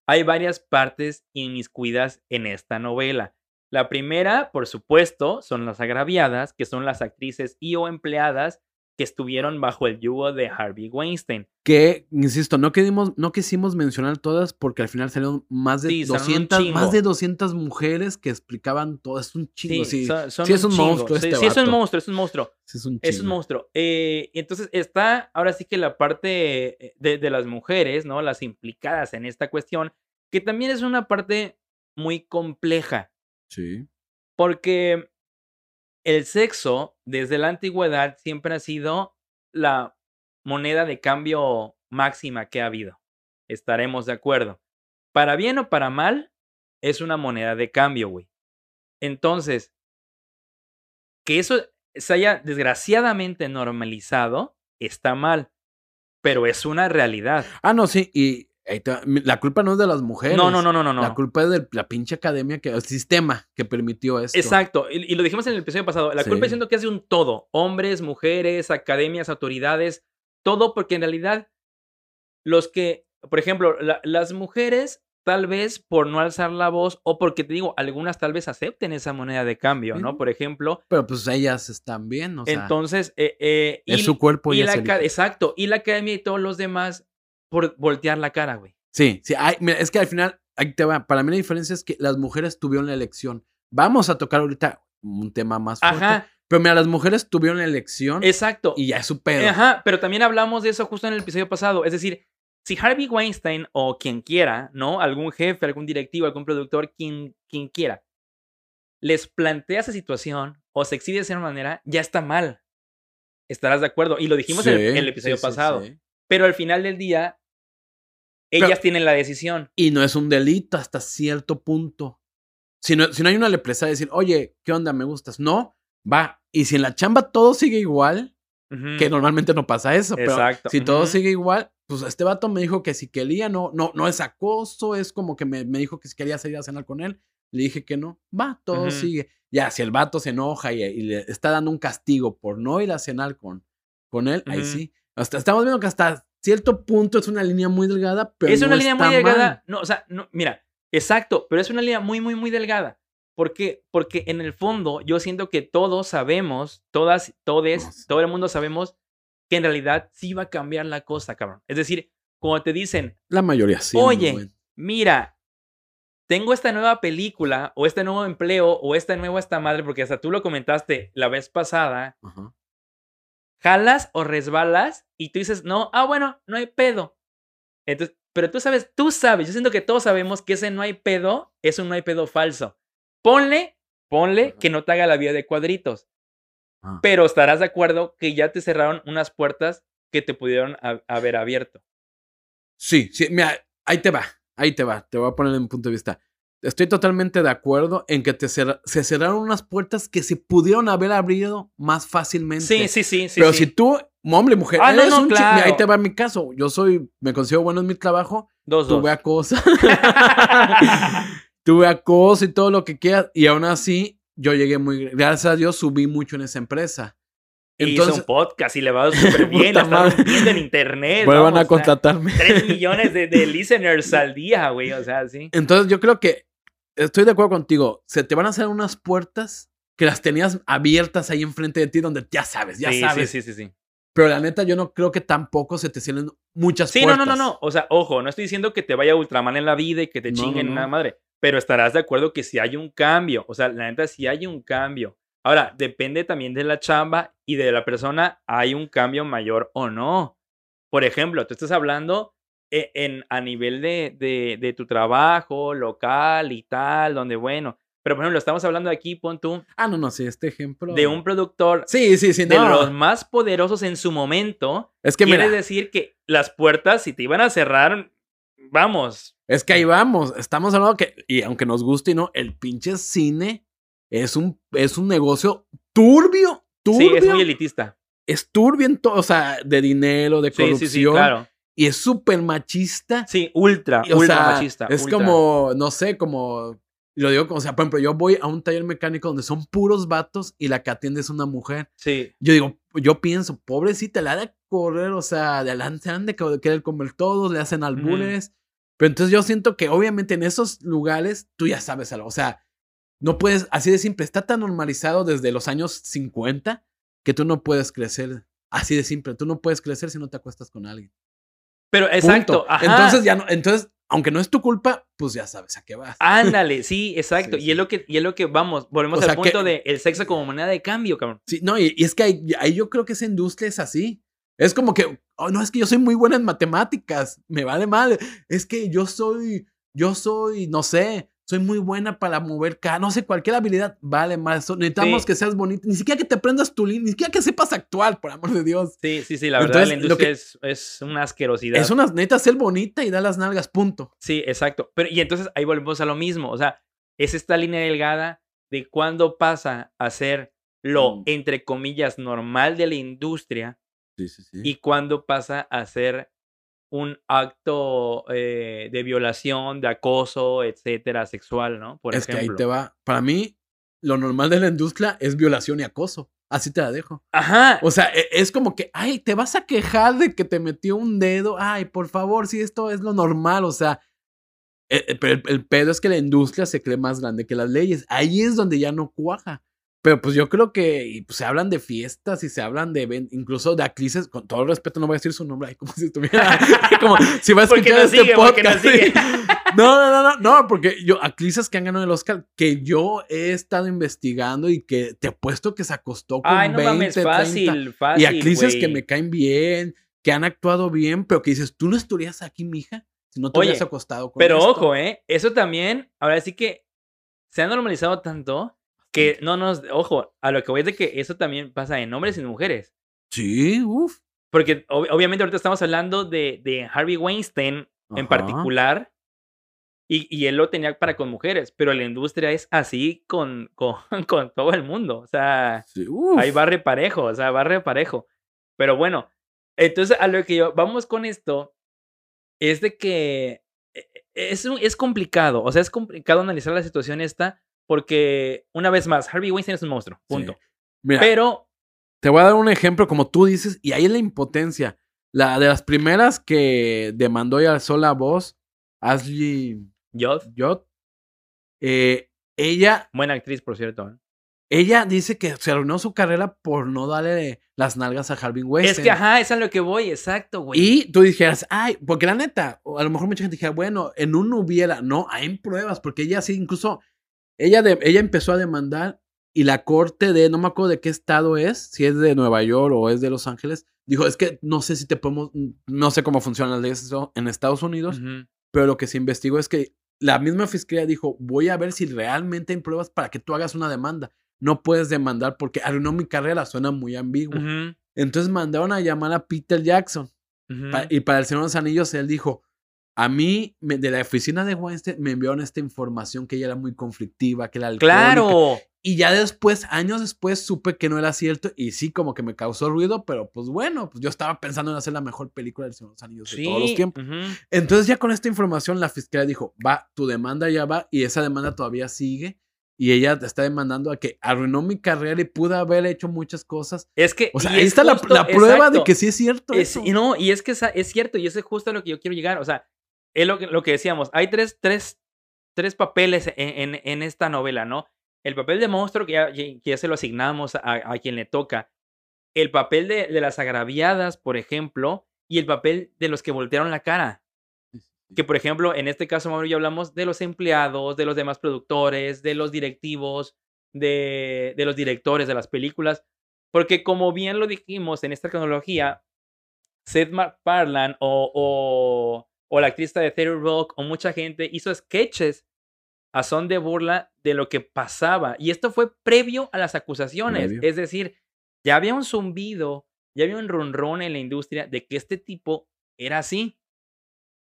hay varias partes inmiscuidas en esta novela. La primera, por supuesto, son las agraviadas, que son las actrices y o empleadas que estuvieron bajo el yugo de Harvey Weinstein. Que, insisto, no, quedimos, no quisimos mencionar todas porque al final salieron más de, Sí, salieron un 200, chingo. más de 200 mujeres que explicaban todo. Es un chingo, sí. son- son sí es un chingo. monstruo Sí, este sí, es un monstruo, es un monstruo. Sí es un Es un monstruo. Eh, entonces está ahora sí que la parte eh, de, de las mujeres, ¿no? Las implicadas en esta cuestión, que también es una parte muy compleja, Sí. porque el sexo desde la antigüedad siempre ha sido la moneda de cambio máxima que ha habido. Estaremos de acuerdo. Para bien o para mal, es una moneda de cambio, güey. Entonces, que eso se haya desgraciadamente normalizado, está mal, pero es una realidad. Ah, no, sí. Y la culpa no es de las mujeres. No, no, no, no, no. La culpa es de la pinche academia, que, el sistema que permitió esto. Exacto, y, y lo dijimos en el episodio pasado. La culpa Sí. siento que es de un todo: hombres, mujeres, academias, autoridades, todo, porque en realidad los que, por ejemplo, la- las mujeres, tal vez por no alzar la voz, o porque te digo, algunas tal vez acepten esa moneda de cambio, ¿no? Por ejemplo, Pero pues ellas están bien, o sea, entonces, eh, eh, es y- su cuerpo y, y la eligen. exacto, y la academia y todos los demás por voltear la cara, güey. Sí, sí. ay, mira, es que al final, ahí te va. Para mí la diferencia es que las mujeres tuvieron la elección. Vamos a tocar ahorita un tema más fuerte. Ajá, Pero mira, las mujeres tuvieron la elección exacto. y ya es su pedo. Ajá, pero también hablamos de eso justo en el episodio pasado. Es decir, si Harvey Weinstein o quien quiera, ¿no? Algún jefe, algún directivo, algún productor, quien, quien quiera, les plantea esa situación o se exhibe de esa manera, ya está mal. Estarás de acuerdo. Y lo dijimos en, el- en el Sí, episodio sí, sí, pasado. sí. Pero al final del día, Pero- ellas tienen la decisión. Y no es un delito hasta cierto punto. Si no, si no hay una lepresa de decir, oye, ¿qué onda? ¿Me gustas? No, va. Y si en la chamba todo sigue igual, que normalmente no pasa eso, pero Exacto, si todo sigue igual, pues este vato me dijo que si quería, no, no, no es acoso, es como que me, me dijo que si quería salir a cenar con él, Le dije que no. Va, todo sigue. Ya, si el vato se enoja y, y le está dando un castigo por no ir a cenar con, con él, ahí sí. Hasta, estamos viendo que hasta cierto punto es una línea muy delgada, pero es una no línea muy delgada. mal. No, o sea, no, mira, exacto, pero es una línea muy, muy, muy delgada. ¿Por qué? Porque en el fondo yo siento que todos sabemos, todas, todes, No sé. todo el mundo sabemos que en realidad sí va a cambiar la cosa, cabrón. Es decir, cuando te dicen, La mayoría sí. Oye, mira, tengo esta nueva película o este nuevo empleo o esta nueva esta madre, porque hasta tú lo comentaste la vez pasada, Ajá. Jalas o resbalas y tú dices, no, ah, bueno, no hay pedo. Entonces, pero tú sabes, tú sabes, yo siento que todos sabemos que ese no hay pedo es un no hay pedo falso. Ponle, ponle que no te haga la vida de cuadritos, Ah. pero estarás de acuerdo que ya te cerraron unas puertas que te pudieron ha- haber abierto. Sí, sí, mira, ahí te va, ahí te va, te voy a poner en punto de vista. Estoy totalmente de acuerdo en que te se cerraron unas puertas que se pudieron haber abierto más fácilmente. Sí, sí, sí, sí. Pero sí. si tú, hombre, mujer, Ah, eres no, un ahí te va mi caso. Yo soy, me considero bueno en mi trabajo, dos, dos. tuve acoso. tuve acoso y todo lo que quieras. Y aún así, yo llegué muy, gracias a Dios, subí mucho en esa empresa. Y hizo un podcast y le va súper bien, la están en internet. vuelvan a contratarme. 3 millones de, de listeners al día, güey, o sea, sí. Entonces yo creo que estoy de acuerdo contigo. Se te van a hacer unas puertas que las tenías abiertas ahí enfrente de ti donde ya sabes, ya sí, sabes. sí, sí, sí, sí. Pero la neta yo no creo que tampoco se te cierren muchas Sí, no, puertas. no, no, no. O sea, ojo, no estoy diciendo que te vaya Ultraman en la vida y que te No, chinguen no, una no. madre. Pero estarás de acuerdo que si hay un cambio. O sea, la neta, sí hay un cambio. Ahora, depende también de la chamba y de la persona, hay un cambio mayor o no. Por ejemplo, tú estás hablando en, a nivel de, de, de tu trabajo local y tal, donde bueno. Pero, por ejemplo, estamos hablando aquí, pon tú, Ah, no, no, sí, este ejemplo. de un productor Sí, sí, sí, de los más poderosos en su momento. Es que Quiere mira, decir que las puertas, si te iban a cerrar, vamos. es que ahí vamos. Estamos hablando que, y aunque nos guste y no, el pinche cine es un, es un negocio turbio, turbio. Sí, es muy elitista. es turbio en todo, o sea, de dinero, de Sí, corrupción. sí, sí, claro. Y es súper machista. Sí, ultra, Y, ultra sea, machista. Es ultra. como, no sé, como. Lo digo como, o sea, por ejemplo, yo voy a un taller mecánico donde son puros vatos y la que atiende es una mujer. Sí, Yo digo, yo pienso, pobrecita, la de correr, o sea, adelante, han de que- querer comer todos, le hacen albures. Pero entonces yo siento que obviamente en esos lugares tú ya sabes algo. O sea, no puedes, así de simple, está tan normalizado desde los años 50 que tú no puedes crecer. Así de simple, tú no puedes crecer si no te acuestas con alguien. Pero exacto. Punto. ajá. Entonces ya no, entonces, aunque no es tu culpa, pues ya sabes a qué vas. Ándale, sí, exacto. Sí, y es lo que, y es lo que vamos, volvemos O al sea, que- punto de el sexo como moneda de cambio, cabrón. Sí, no, y, y es que ahí, ahí yo creo que esa industria es así. Es como que, oh, no, es que yo soy muy buena en matemáticas, me vale mal. Es que yo soy, yo soy, no sé, soy muy buena para mover ca, no sé, cualquier habilidad, vale. So- necesitamos Sí. que seas bonito, ni siquiera que te aprendas tu línea, ni siquiera que sepas actuar, por amor de Dios. Sí, sí, sí, la verdad, Entonces, la industria que- es, es una asquerosidad. Es una, necesitas ser bonita y dar las nalgas, punto. Sí, exacto. Pero, y entonces ahí volvemos a lo mismo. O sea, es esta línea delgada de cuándo pasa a ser lo, Mm. entre comillas, normal de la industria Sí, sí, sí. y cuándo pasa a ser un acto eh, de violación, de acoso, etcétera, sexual, ¿no? Por es que ejemplo. ahí te va. Para mí, lo normal de la industria es violación y acoso. Así te la dejo. Ajá. O sea, e- es como que, ay, te vas a quejar de que te metió un dedo. Ay, por favor, si esto es lo normal. O sea, eh, eh, pero el, el pedo es que la industria se cree más grande que las leyes. Ahí es donde ya no cuaja. Pero pues yo creo que y, pues, se hablan de fiestas y se hablan de incluso de actrices, con todo el respeto, no voy a decir su nombre, ay, como si estuviera, como si va a escuchar nos este sigue, podcast. sí. No, no, no, no, no, porque yo, actrices que han ganado el Oscar, que yo he estado investigando y que te apuesto que se acostó con Ay, no 20, mames, 30, fácil, fácil. y actrices que me caen bien, que han actuado bien, pero que dices, tú no estarías aquí, mija, si no te Oye, hubieras acostado con Pero esto". ojo, ¿eh? Eso también, ahora sí que se ha normalizado tanto que no nos. Ojo, a lo que voy es de que eso también pasa en hombres y en mujeres. Sí, uff. Porque ob- obviamente ahorita estamos hablando de, de Harvey Weinstein en particular. Y, y él lo tenía para con mujeres, pero la industria es así con, con, con todo el mundo. O sea, Sí, ahí barre parejo, o sea, barre parejo. Pero bueno, entonces a lo que yo, vamos con esto, es de que eh, es, un- es complicado. O sea, es complicado analizar la situación esta porque, una vez más, Harvey Weinstein es un monstruo. Punto. Mira, Pero, te voy a dar un ejemplo, como tú dices, y ahí es la impotencia. La de las primeras que demandó y alzó la voz, Ashley yo, Judd, eh, ella, buena actriz, por cierto. ¿eh? ella dice que se arruinó su carrera por no darle las nalgas a Harvey Es Weinstein. que, ajá, es a lo que voy, exacto, güey. Y tú dijeras, ay, porque la neta, a lo mejor mucha gente dijera, bueno, en un hubiera, no, hay pruebas, porque ella sí, incluso, ella, de, ella empezó a demandar y la corte de, no me acuerdo de qué estado es, si es de Nueva York o es de Los Ángeles, dijo, es que no sé si te podemos, no sé cómo funcionan las leyes en Estados Unidos, pero lo que se investigó es que la misma fiscalía dijo, voy a ver si realmente hay pruebas para que tú hagas una demanda. No puedes demandar porque arruinó mi carrera, suena muy ambiguo. Entonces mandaron a llamar a Peter Jackson. Pa- y para el Señor de los Anillos, él dijo, a mí, me- de la oficina de Weinstein, me enviaron esta información que ella era muy conflictiva, que era. Claro. Y ya después, años después, supe que no era cierto y sí, como que me causó ruido, pero pues bueno, pues yo estaba pensando en hacer la mejor película del Señor de los Anillos de todos los tiempos. ujú. Entonces ya con esta información la fiscalía dijo, va, tu demanda ya va y esa demanda todavía sigue y ella te está demandando a que arruinó mi carrera y pude haber hecho muchas cosas. Es que. O sea, ahí es está la, justo- la prueba de que sí es cierto. Es- eso. y no, y es que es cierto, y eso es justo a lo que yo quiero llegar. O sea, es lo que, lo que decíamos. Hay tres, tres, tres papeles en, en- en esta novela, ¿no? El papel de monstruo, que ya, que ya se lo asignamos a, a quien le toca. El papel de, de las agraviadas, por ejemplo, y el papel de los que voltearon la cara. Que, por ejemplo, en este caso, Mauro, ya hablamos de los empleados, de los demás productores, de los directivos, de, de los directores de las películas. Porque, como bien lo dijimos en esta cronología, Seth MacFarlane o, o, o la actriz de Terry Rock o mucha gente hizo sketches a son de burla de lo que pasaba. Y esto fue previo a las acusaciones. Previo. Es decir, ya había un zumbido, ya había un ronron en la industria de que este tipo era así.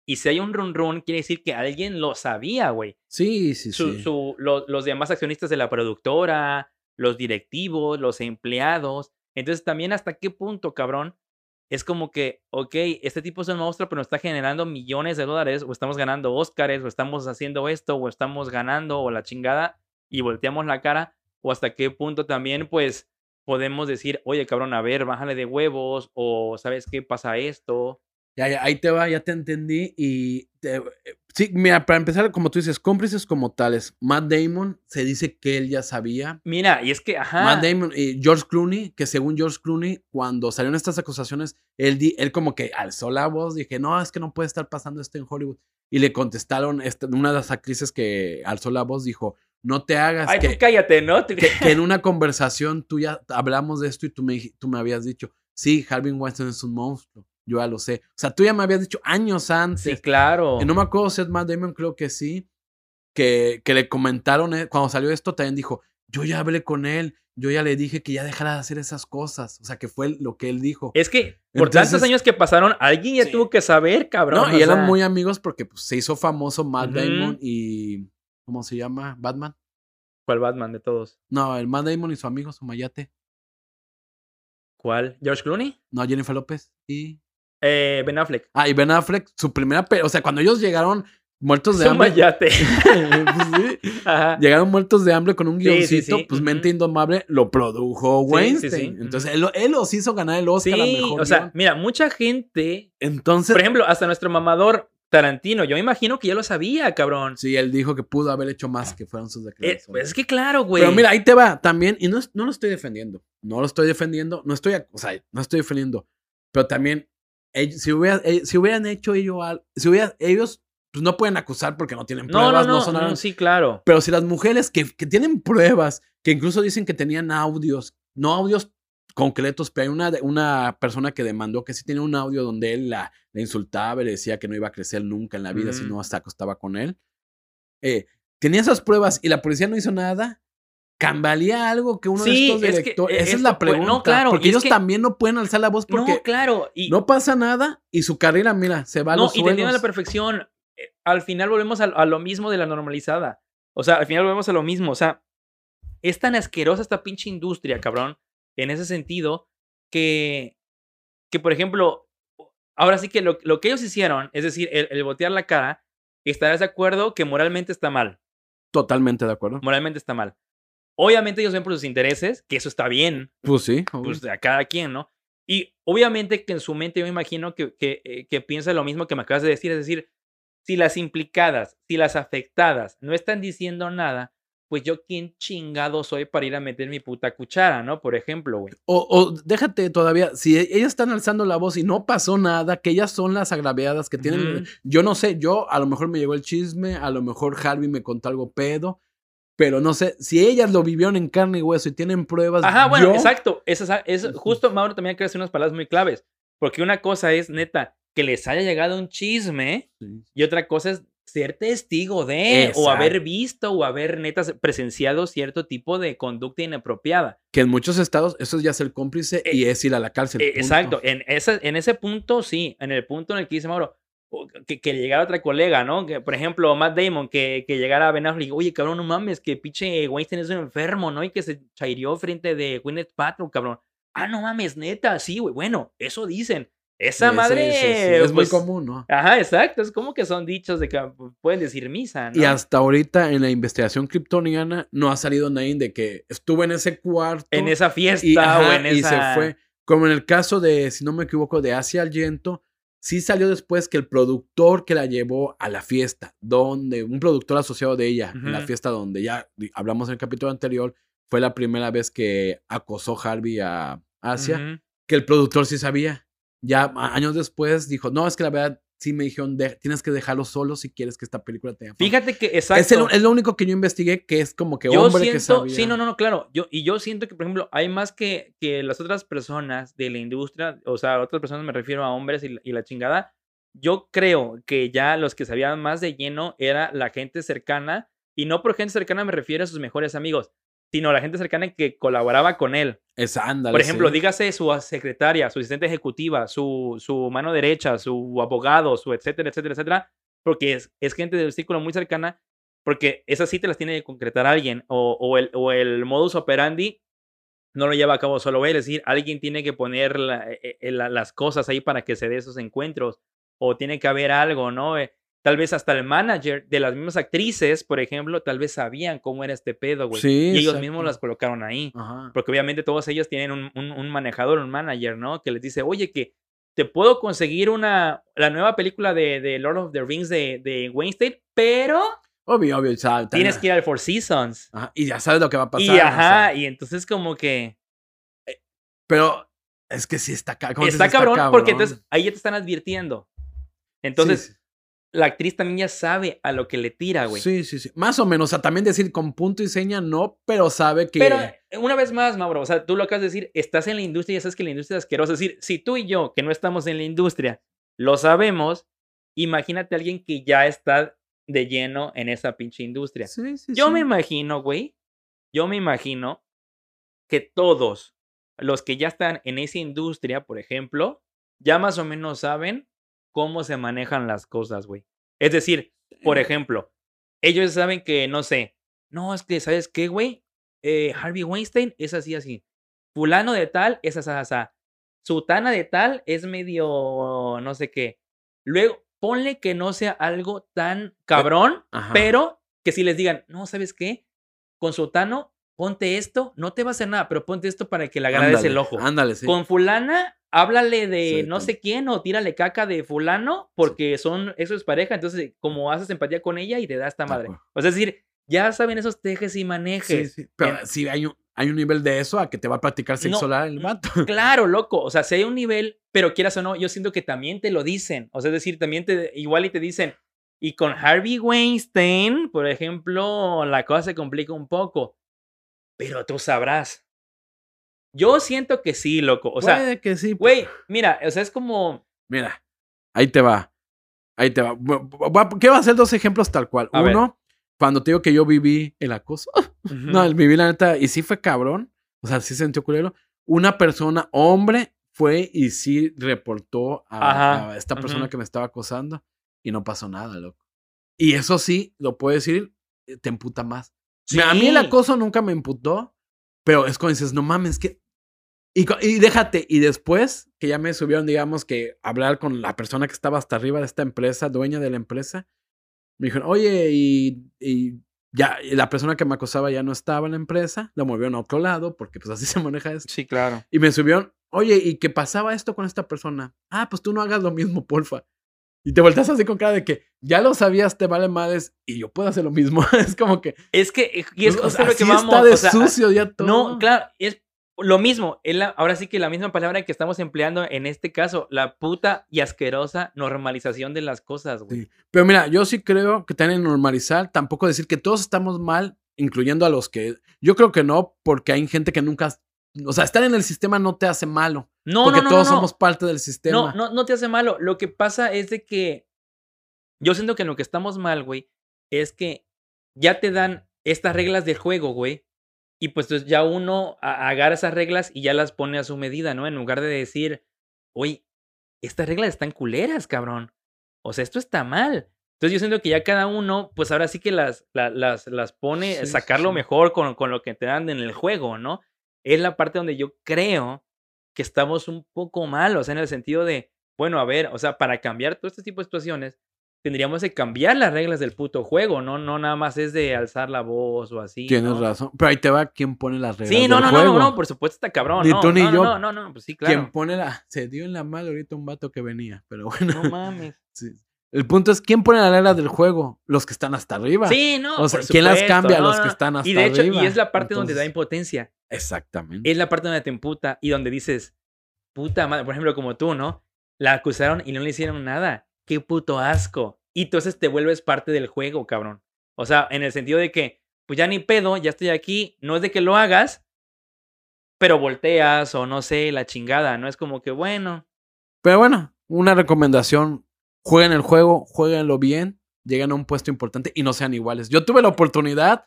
Y si hay un ronron, quiere decir que alguien lo sabía, güey. Sí, sí, Su- sí. su- lo- los demás accionistas de la productora, los directivos, los empleados. Entonces, también hasta qué punto, cabrón, es como que, ok, este tipo es un monstruo, pero está generando millones de dólares, o estamos ganando Óscares, o estamos haciendo esto, o estamos ganando, o la chingada, y volteamos la cara, o hasta qué punto también, pues, podemos decir, oye, cabrón, a ver, bájale de huevos, o sabes qué pasa esto. Ya, ya, ahí te va, ya te entendí. Y te- eh, sí, mira, para empezar, como tú dices, cómplices como tales. Matt Damon se dice que él ya sabía. Mira, y es que, ajá. Matt Damon y George Clooney, que según George Clooney, cuando salieron estas acusaciones, él, di- él como que alzó la voz, dije, no, es que no puede estar pasando esto en Hollywood. Y le contestaron, esta- una de las actrices que alzó la voz dijo, no te hagas Ay, que, tú cállate, ¿no? Que, que en una conversación tú ya hablamos de esto y tú me, tú me habías dicho, sí, Harvey Weinstein es un monstruo, yo ya lo sé. O sea, tú ya me habías dicho años antes. Sí, claro. Y no me acuerdo si es Matt Damon, creo que sí, que, que le comentaron, eh, cuando salió esto, también dijo, yo ya hablé con él, yo ya le dije que ya dejara de hacer esas cosas. O sea, que fue lo que él dijo. Es que por tantos Entonces- años que pasaron, alguien ya Sí. tuvo que saber, cabrón. no, y eran sea, muy amigos porque pues, se hizo famoso Matt. Damon y, ¿cómo se llama? Batman. ¿Cuál Batman de todos? No, el Matt Damon y su amigo, su mayate. ¿Cuál? ¿George Clooney? No, Jennifer López. Y... Eh, ben Affleck. Ah, y Ben Affleck, su primera... O sea, cuando ellos llegaron muertos de hambre... mayate. Pues sí. Ajá. Llegaron muertos de hambre con un sí, guioncito, sí, pues. Mente Indomable lo produjo Weinstein. sí, Entonces él, él los hizo ganar el Oscar a Sí, mejor o sea, mira, mucha gente, Entonces, por ejemplo, hasta nuestro mamador Tarantino, yo me imagino que ya lo sabía, cabrón. sí, él dijo que pudo haber hecho más que fueron sus Eh, declaraciones. pues es que claro, güey. Pero mira, ahí te va también, y no, no lo estoy defendiendo, no lo estoy defendiendo, no estoy, o sea, no estoy defendiendo, pero también, ellos- si, hubiera- eh, si hubieran hecho ellos, al- si hubiera, ellos, pues no pueden acusar porque no tienen pruebas, no, no, no, son no, sí, claro. Pero si las mujeres que, que tienen pruebas, que incluso dicen que tenían audios, no audios concretos, pero hay una, una persona que demandó que sí tenía un audio donde él la, la insultaba y le decía que no iba a crecer nunca en la vida si no se acostaba con él. Eh, tenía esas pruebas y la policía no hizo nada. ¿Cambiaría algo que uno de Sí, estos es que, directores? Esa es esto la fue- no, pregunta. claro, porque es ellos que- también no pueden alzar la voz porque no, claro. Y, no pasa nada y su carrera, mira, se va a No, los y entiendo a la suelos. perfección. Eh, Al final volvemos a, a lo mismo de la normalizada. O sea, al final volvemos a lo mismo. O sea, es tan asquerosa esta pinche industria, cabrón, en ese sentido, que, que por ejemplo, ahora sí que lo, lo que ellos hicieron, es decir, el, el botear la cara, estarás de acuerdo que moralmente está mal. Totalmente de acuerdo. Moralmente está mal. Obviamente ellos ven por sus intereses, que eso está bien, Pues sí. obvio. pues a cada quien, ¿no? Y obviamente que en su mente yo me imagino que, que, eh, que piensa lo mismo que me acabas de decir, es decir, si las implicadas, si las afectadas no están diciendo nada, pues yo quién chingado soy para ir a meter mi puta cuchara, ¿no? Por ejemplo, güey. O, o déjate todavía, si e- ellas están alzando la voz y no pasó nada, que ellas son las agraviadas que tienen. Yo no sé, yo a lo mejor me llegó el chisme, a lo mejor Harvey me contó algo pedo, pero no sé, si ellas lo vivieron en carne y hueso y tienen pruebas. Ajá, bueno, yo- exacto. Es- es, justo Mauro también quiere hacer unas palabras muy claves. Porque una cosa es, neta, que les haya llegado un chisme Sí. y otra cosa es ser testigo de o haber Exacto. visto o haber neta presenciado cierto tipo de conducta inapropiada. Que en muchos estados eso ya es el cómplice y es ir a la cárcel. Eh, exacto, en, esa, en ese punto sí, en el punto en el que dice Mauro, que, que llegara otra colega, ¿no? Que, por ejemplo, Matt Damon, que, que llegara a Ben Affleck oye, cabrón, no mames, que pinche Weinstein es un enfermo, ¿no? Y que se chairió frente de Gwyneth Paltrow, cabrón. Ah, no mames, neta, sí, güey. Bueno, eso dicen. Esa Sí, madre. sí, sí, Es muy pues, común, ¿no? Ajá, exacto. Es como que son dichos de que pues, pueden decir misa, ¿no? Y hasta ahorita en la investigación kryptoniana no ha salido nadie de que estuvo en ese cuarto. en esa fiesta y, o ajá, en esa. y se fue. Como en el caso de, si no me equivoco, de Asia Argento, sí salió después que el productor que la llevó a la fiesta, donde un productor asociado de ella, en la fiesta donde ya hablamos en el capítulo anterior, fue la primera vez que acosó Harvey a Asia, que el productor sí sabía. Ya años después dijo, no, es que la verdad sí me dijeron, "De- tienes que dejarlo solo si quieres que esta película tenga fama". Fíjate que, exacto. Es, el- es lo único que yo investigué que es como que yo hombre siento, que sabía. sí, no, no, no, claro. Yo, y yo siento que, por ejemplo, hay más que, que las otras personas de la industria, o sea, otras personas me refiero a hombres y, y la chingada. Yo creo que ya los que sabían más de lleno era la gente cercana, y no por gente cercana me refiero a sus mejores amigos, sino la gente cercana que colaboraba con él. Es ándale. Por ejemplo, sí. dígase su secretaria, su asistente ejecutiva, su, su mano derecha, su abogado, su etcétera, etcétera, etcétera, porque es, es gente del círculo muy cercana, porque esas sí te las tiene que concretar alguien, o, o el, o el modus operandi no lo lleva a cabo solo él, es decir, alguien tiene que poner la- eh, eh, la- las cosas ahí para que se dé esos encuentros, o tiene que haber algo, ¿no? Eh, tal vez hasta el manager de las mismas actrices, por ejemplo, tal vez sabían cómo era este pedo, güey. Sí, y ellos exacto. mismos las colocaron ahí. Ajá. Porque obviamente todos ellos tienen un, un- un manejador, un manager, ¿no? Que les dice, oye, que te puedo conseguir una, la nueva película de, de Lord of the Rings de, de Weinstein, pero Obvio, obvio. o sea, tienes que ir al Four Seasons. Ajá, Y ya sabes lo que va a pasar. y o sea, ajá, y entonces como que Pero es que sí está, ca- ¿cómo está dices? cabrón, porque entonces ahí ya te están advirtiendo. Entonces, Sí, la actriz también ya sabe a lo que le tira, güey. sí, sí, sí. Más o menos. O sea, también decir con punto y seña no, pero sabe que. Pero una vez más, Mauro, o sea, tú lo acabas de decir, estás en la industria y ya sabes que la industria es asquerosa. Es decir, si tú y yo, que no estamos en la industria, lo sabemos, imagínate a alguien que ya está de lleno en esa pinche industria. Sí, sí, Yo sí. me imagino, güey, yo me imagino que todos los que ya están en esa industria, por ejemplo, ya más o menos saben cómo se manejan las cosas, güey. Es decir, por ejemplo, ellos saben que, no sé, no, es que, ¿sabes qué, güey? Eh, Harvey Weinstein es así, así. Fulano de tal es así, así. Sutana de tal es medio, no sé qué. Luego, ponle que no sea algo tan cabrón, Ajá. pero que si les digan, no, ¿sabes qué? Con Sutano, ponte esto, no te va a hacer nada, pero ponte esto para que le agrades Ándale, el ojo. Ándale, sí. Con fulana, háblale de Sí, no sé quién o tírale caca de fulano porque son, eso es pareja, entonces como haces empatía con ella y te da esta madre. O sea, es decir, ya saben esos tejes y manejes. sí. Pero En- sí hay un, hay un nivel de eso a que te va a practicar sexo No, el vato. Claro, loco. O sea, si hay un nivel, pero quieras o no, yo siento que también te lo dicen. O sea, es decir, también te, igual y te dicen, y con Harvey Weinstein, por ejemplo, la cosa se complica un poco. Pero tú sabrás. Yo siento que sí, loco. O sea, Puede que sí. güey, mira, o sea, es como. Mira, ahí te va. Ahí te va. ¿Qué va a ser dos ejemplos tal cual? A ver. Uno, cuando te digo que yo viví el acoso. No, viví la neta, y sí fue cabrón. O sea, sí sentió culero. Una persona, hombre, fue y sí reportó a, esta persona que me estaba acosando y no pasó nada, loco. Y eso sí, lo puedo decir, eh, te emputa más. A mí el acoso nunca me emputó, pero es cuando dices, no mames, que. Y, y déjate, y después que ya me subieron, digamos, que hablar con la persona que estaba hasta arriba de esta empresa, dueña de la empresa, Me dijeron, oye, y, y ya y la persona que me acosaba ya no estaba en la empresa, la movieron a otro lado, porque pues así se maneja esto. Sí, claro. Y me subieron, oye, ¿y qué pasaba esto con esta persona? Ah, pues tú no hagas lo mismo, porfa. Y te volteas así con cara de que ya lo sabías, te vale madres, y yo puedo hacer lo mismo. es como que. Es que, y es o sea, lo que vamos. está de o sea, sucio ya todo. No, claro, es lo mismo. es la- ahora sí que la misma palabra que estamos empleando en este caso, la puta y asquerosa normalización de las cosas, güey. Sí. Pero mira, yo sí creo que tienen que normalizar, tampoco decir que todos estamos mal, incluyendo a los que. Yo creo que no, porque hay gente que nunca. O sea, estar en el sistema no te hace malo. No, porque no, no, todos no, no. somos parte del sistema. No, no, no te hace malo. Lo que pasa es de que yo siento que en lo que estamos mal, güey, es que ya te dan estas reglas del juego, güey. Y pues entonces ya uno agarra esas reglas y ya las pone a su medida, ¿no? En lugar de decir, oye, estas reglas están culeras, cabrón. O sea, esto está mal. Entonces yo siento que ya cada uno, pues ahora sí que las, la- las, las pone, Sí, sacar lo sí. mejor con, con lo que te dan en el juego, ¿no? Es la parte donde yo creo que estamos un poco mal, o sea, en el sentido de, bueno, a ver, o sea, para cambiar todo este tipo de situaciones, tendríamos que cambiar las reglas del puto juego, ¿no? No nada más es de alzar la voz o así. Tienes ¿no? razón. Pero ahí te va quién pone las reglas. Sí, no, del no, no, juego. no, no, por supuesto está cabrón. Ni no, tú ni no, yo. No, no, no, pues sí, Quien claro. pone la. Se dio en la madre ahorita un vato que venía, pero bueno. No mames. sí. El punto es quién pone las reglas del juego. Los que están hasta arriba. Sí, no. O sea, por ¿quién las cambia? no, Los no, que están hasta Y de hecho, arriba. y es la parte donde da impotencia. Exactamente. Es la parte donde te emputa y donde dices, puta madre, por ejemplo, como tú, ¿no? La acusaron y no le hicieron nada. Qué puto asco. Y entonces te vuelves parte del juego, cabrón. O sea, en el sentido de que, pues ya ni pedo, ya estoy aquí. No es de que lo hagas, pero volteas o no sé, la chingada. No es como que, bueno. Pero bueno, una recomendación. Jueguen el juego, jueguenlo bien, lleguen a un puesto importante y no sean iguales. Yo tuve la oportunidad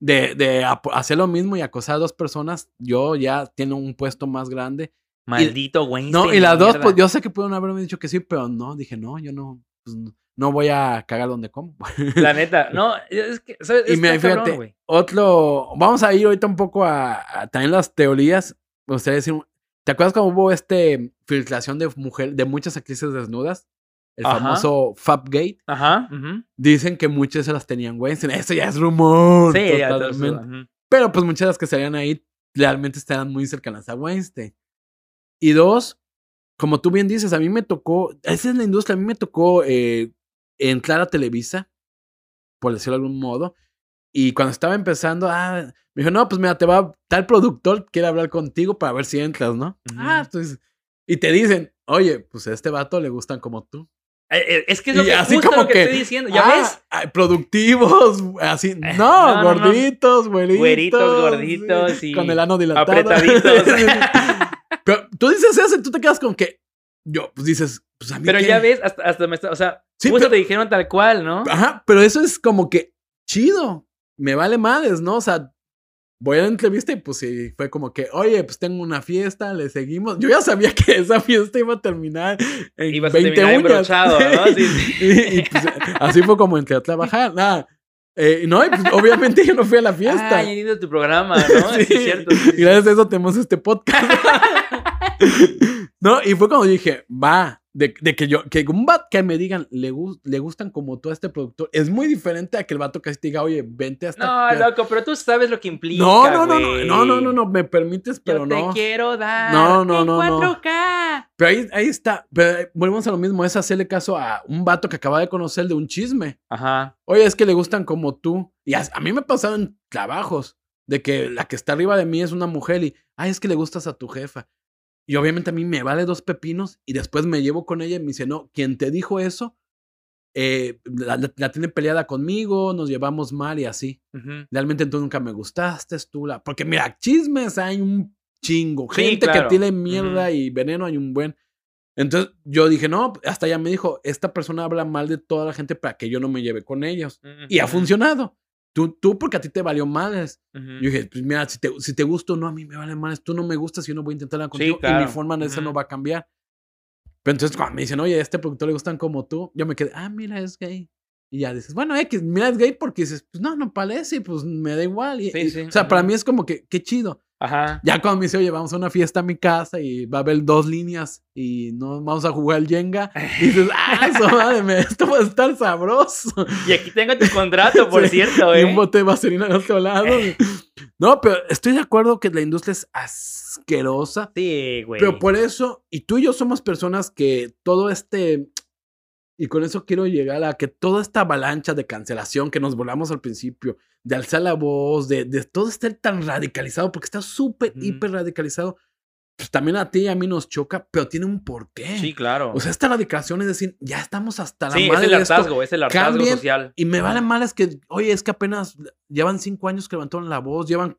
de, hacer lo mismo y acosar a dos personas. Yo ya tengo un puesto más grande. Maldito Weinstein. No, y las dos, mierda. pues yo sé que pudieron haberme dicho que sí, pero no, dije, no, yo no, pues, no, voy a cagar donde como. La neta, no, es que, ¿sabes? y cabrón, fíjate, güey. otro, vamos a ir ahorita un poco a, a también las teorías. Me gustaría decir, ¿te acuerdas cómo hubo este filtración de mujer, de muchas actrices desnudas? El Ajá. famoso Fapgate. Ajá. Dicen que muchas se las tenían Weinstein. Eso ya es rumor. Sí, ya, totalmente. ujú. Pero pues muchas de las que salían ahí realmente estaban muy cercanas a Weinstein. Y dos, como tú bien dices, a mí me tocó, esa es la industria, a mí me tocó eh, entrar a Televisa, por decirlo de algún modo. Y cuando estaba empezando, ah, me dijo, no, pues mira, te va, tal productor quiere hablar contigo para ver si entras, ¿no? Ah, pues, y te dicen, oye, pues a este vato le gustan como tú. Eh, eh, Es que es lo Y que, así como lo que, que, estoy diciendo. ¿Ya ah, ves? productivos, así. No, no, no, no. gorditos, güeritos. Güeritos, gorditos y Con el ano dilatado. apretaditos. Pero tú dices eso y tú te quedas con que. Yo, pues dices, pues a mí. Pero qué? ya ves, hasta, hasta me está, o sea, Sí, justo pero- te dijeron tal cual, ¿no? Ajá, pero eso es como que chido. Me vale madres, ¿no? O sea, voy a la entrevista y pues sí, fue como que, oye, pues tengo una fiesta, le seguimos. Yo ya sabía que esa fiesta iba a terminar en Ibas a 20 terminar uñas. embrochado, ¿no? Sí, sí. y, y, pues, así fue como entré a trabajar. Nada. Eh, no, y pues, obviamente yo no fui a la fiesta. Ah, a tu programa, ¿no? Sí, Sí, es cierto. sí, Y gracias a eso tenemos este podcast. no, y fue cuando dije, va, de, de que yo, que un vato que me digan, le, le gustan como tú a este productor, es muy diferente a que el vato que te diga, oye, vente hasta No, acá". loco, pero tú sabes lo que implica. no, no, no, no, no, no, no, no, me permites, pero Yo te no. quiero dar. No, no, en no, no. 4K. Pero ahí, ahí está, pero eh, volvemos a lo mismo, es hacerle caso a un vato que acaba de conocer de un chisme. Ajá. Oye, es que le gustan como tú. Y a, a mí me pasaron trabajos de que la que está arriba de mí es una mujer y, ay, es que le gustas a tu jefa. Y obviamente a mí me vale dos pepinos y después me llevo con ella y me dice, no, quien te dijo eso, eh, la, la- la tiene peleada conmigo, nos llevamos mal y así. Realmente tú nunca me gustaste, tú la... Porque mira, chismes hay un chingo. Sí, Gente claro. que tiene mierda y veneno hay un buen. Entonces yo dije, no, hasta ella me dijo, esta persona habla mal de toda la gente para que yo no me lleve con ellos. Y ha funcionado. Tú, tú porque a ti te valió madres. ujú. Yo dije, pues mira, si te, si te gusto o no, a mí me vale madres. Tú no me gustas y yo no voy a intentar Sí, contigo. Y claro. mi forma de ser no Ujú. va a cambiar. Pero entonces cuando me dicen, oye, a este productor le gustan como tú, yo me quedé, ah, mira, es gay. Y ya dices, bueno, X, mira, es gay porque dices, pues no, no parece, pues me da igual. Y, Sí, y- sí, O sea, para mí es como que, qué chido. Ajá. Ya cuando me dice, oye, vamos a una fiesta a mi casa y va a haber dos líneas y no vamos a jugar al Jenga, y dices, ah, eso madre, esto va a estar sabroso. Y aquí tengo tu contrato, por Sí, cierto, Y ¿eh? un bote de vaselina al otro lado. No, pero estoy de acuerdo que la industria es asquerosa. Sí, güey. Pero por eso, y tú y yo somos personas que todo este, y con eso quiero llegar a que toda esta avalancha de cancelación que nos volamos al principio, de alzar la voz, de, de todo estar tan radicalizado, porque está súper, hiper radicalizado, pues también a ti y a mí nos choca, pero tiene un porqué. Sí, claro. O sea, esta radicación es decir, ya estamos hasta la sí, es madre el de esto. hartazgo, es el hartazgo Cambien social. Y me vale mal es que, oye, es que apenas llevan cinco años que levantaron la voz, llevan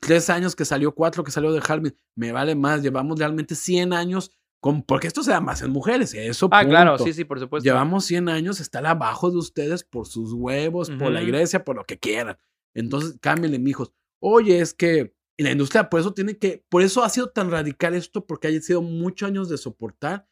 tres años que salió, cuatro que salió de Harvey. Me vale más, llevamos realmente 100 años, con, porque esto se da más en mujeres, eso. Ah, claro, punto. sí, sí, por supuesto. Llevamos 100 años, estar abajo de ustedes por sus huevos, por la iglesia, por lo que quieran. Entonces, cámbienle, mijos. Oye, es que la industria por eso tiene que, por eso ha sido tan radical esto, porque ha sido muchos años de soportar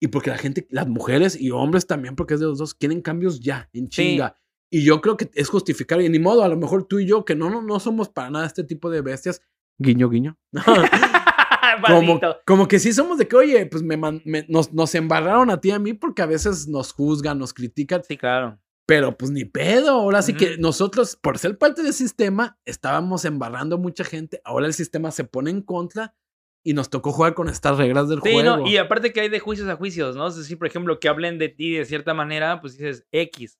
y porque la gente, las mujeres y hombres también, porque es de los dos, quieren cambios ya, en Sí. chinga. Y yo creo que es justificar, y ni modo, a lo mejor tú y yo, que no, no, no somos para nada este tipo de bestias, guiño, guiño. como, como que sí somos de que, oye, pues me, me- nos, nos embarraron a ti y a mí porque a veces nos juzgan, nos critican, Sí, claro. pero pues ni pedo. Ahora sí que nosotros, por ser parte del sistema, estábamos embarrando a mucha gente. Ahora el sistema se pone en contra y nos tocó jugar con estas reglas del Sí, juego. no, y aparte que hay de juicios a juicios, ¿no? Es decir, por ejemplo, que hablen de ti de cierta manera, pues dices X.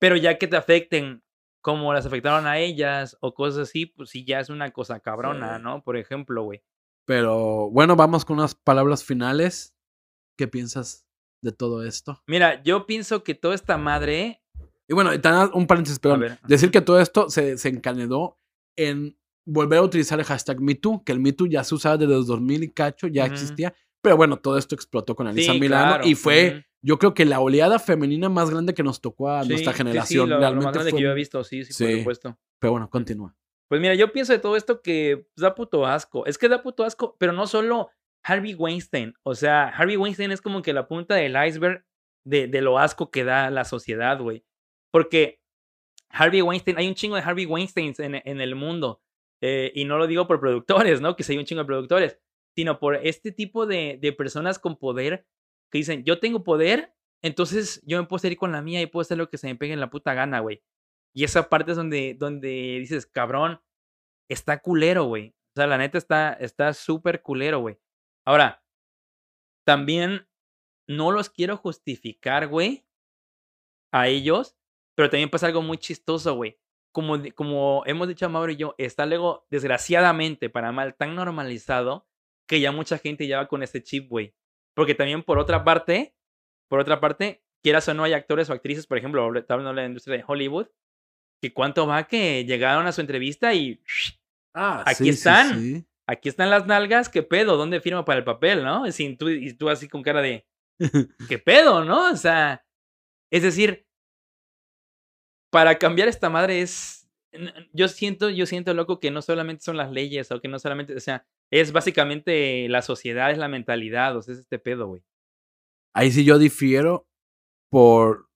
Pero ya que te afecten como las afectaron a ellas o cosas así, pues sí, ya es una cosa cabrona, Sí. ¿no? Por ejemplo, güey. Pero bueno, vamos con unas palabras finales. ¿Qué piensas de todo esto? Mira, yo pienso que toda esta madre. Y bueno, un paréntesis, perdón. Decir que todo esto se, se en volver a utilizar el hashtag MeToo, que el MeToo ya se usaba desde los 2000 y cacho, ya existía. Pero bueno, todo esto explotó con Alisa Sí, Milano claro, y fue, yo creo que la oleada femenina más grande que nos tocó a Sí, nuestra sí, sí, generación. lo- lo, Realmente más grande fue que yo he visto, sí, sí, Sí. por supuesto. Pero bueno, continúa. Pues mira, yo pienso de todo esto que pues, da puto asco. Es que da puto asco, pero no solo Harvey Weinstein. O sea, Harvey Weinstein es como que la punta del iceberg de, lo asco que da la sociedad, güey. Porque Harvey Weinstein, hay un chingo de Harvey Weinsteins en, en el mundo. eh, y no lo digo por productores, ¿no? Que si hay un chingo de productores, sino por este tipo de, de personas con poder que dicen, yo tengo poder, entonces yo me puedo salir con la mía y puedo hacer lo que se me pegue en la puta gana, güey. Y esa parte es donde, donde dices, cabrón, está culero, güey. O sea, la neta está súper culero, güey. Ahora, también no los quiero justificar, güey, a ellos, pero también pasa algo muy chistoso, güey. Como, como hemos dicho Mauro y yo, está luego, desgraciadamente, para mal, tan normalizado que ya mucha gente ya va con este chip, güey. Porque también, por otra parte, por otra parte, quieras o no, hay actores o actrices, por ejemplo, habl- hablando de la industria de Hollywood, que cuánto va que llegaron a su entrevista y Ah, Aquí están. aquí están las nalgas, ¿qué pedo? ¿Dónde firma para el papel, no? Sin tú, y tú así con cara de, ¿qué pedo, no? O sea, es decir, para cambiar esta madre es, yo siento, yo siento, loco, que no solamente son las leyes o que no solamente, o sea, es básicamente la sociedad, es la mentalidad, o sea, es este pedo, güey. Ahí sí yo difiero por...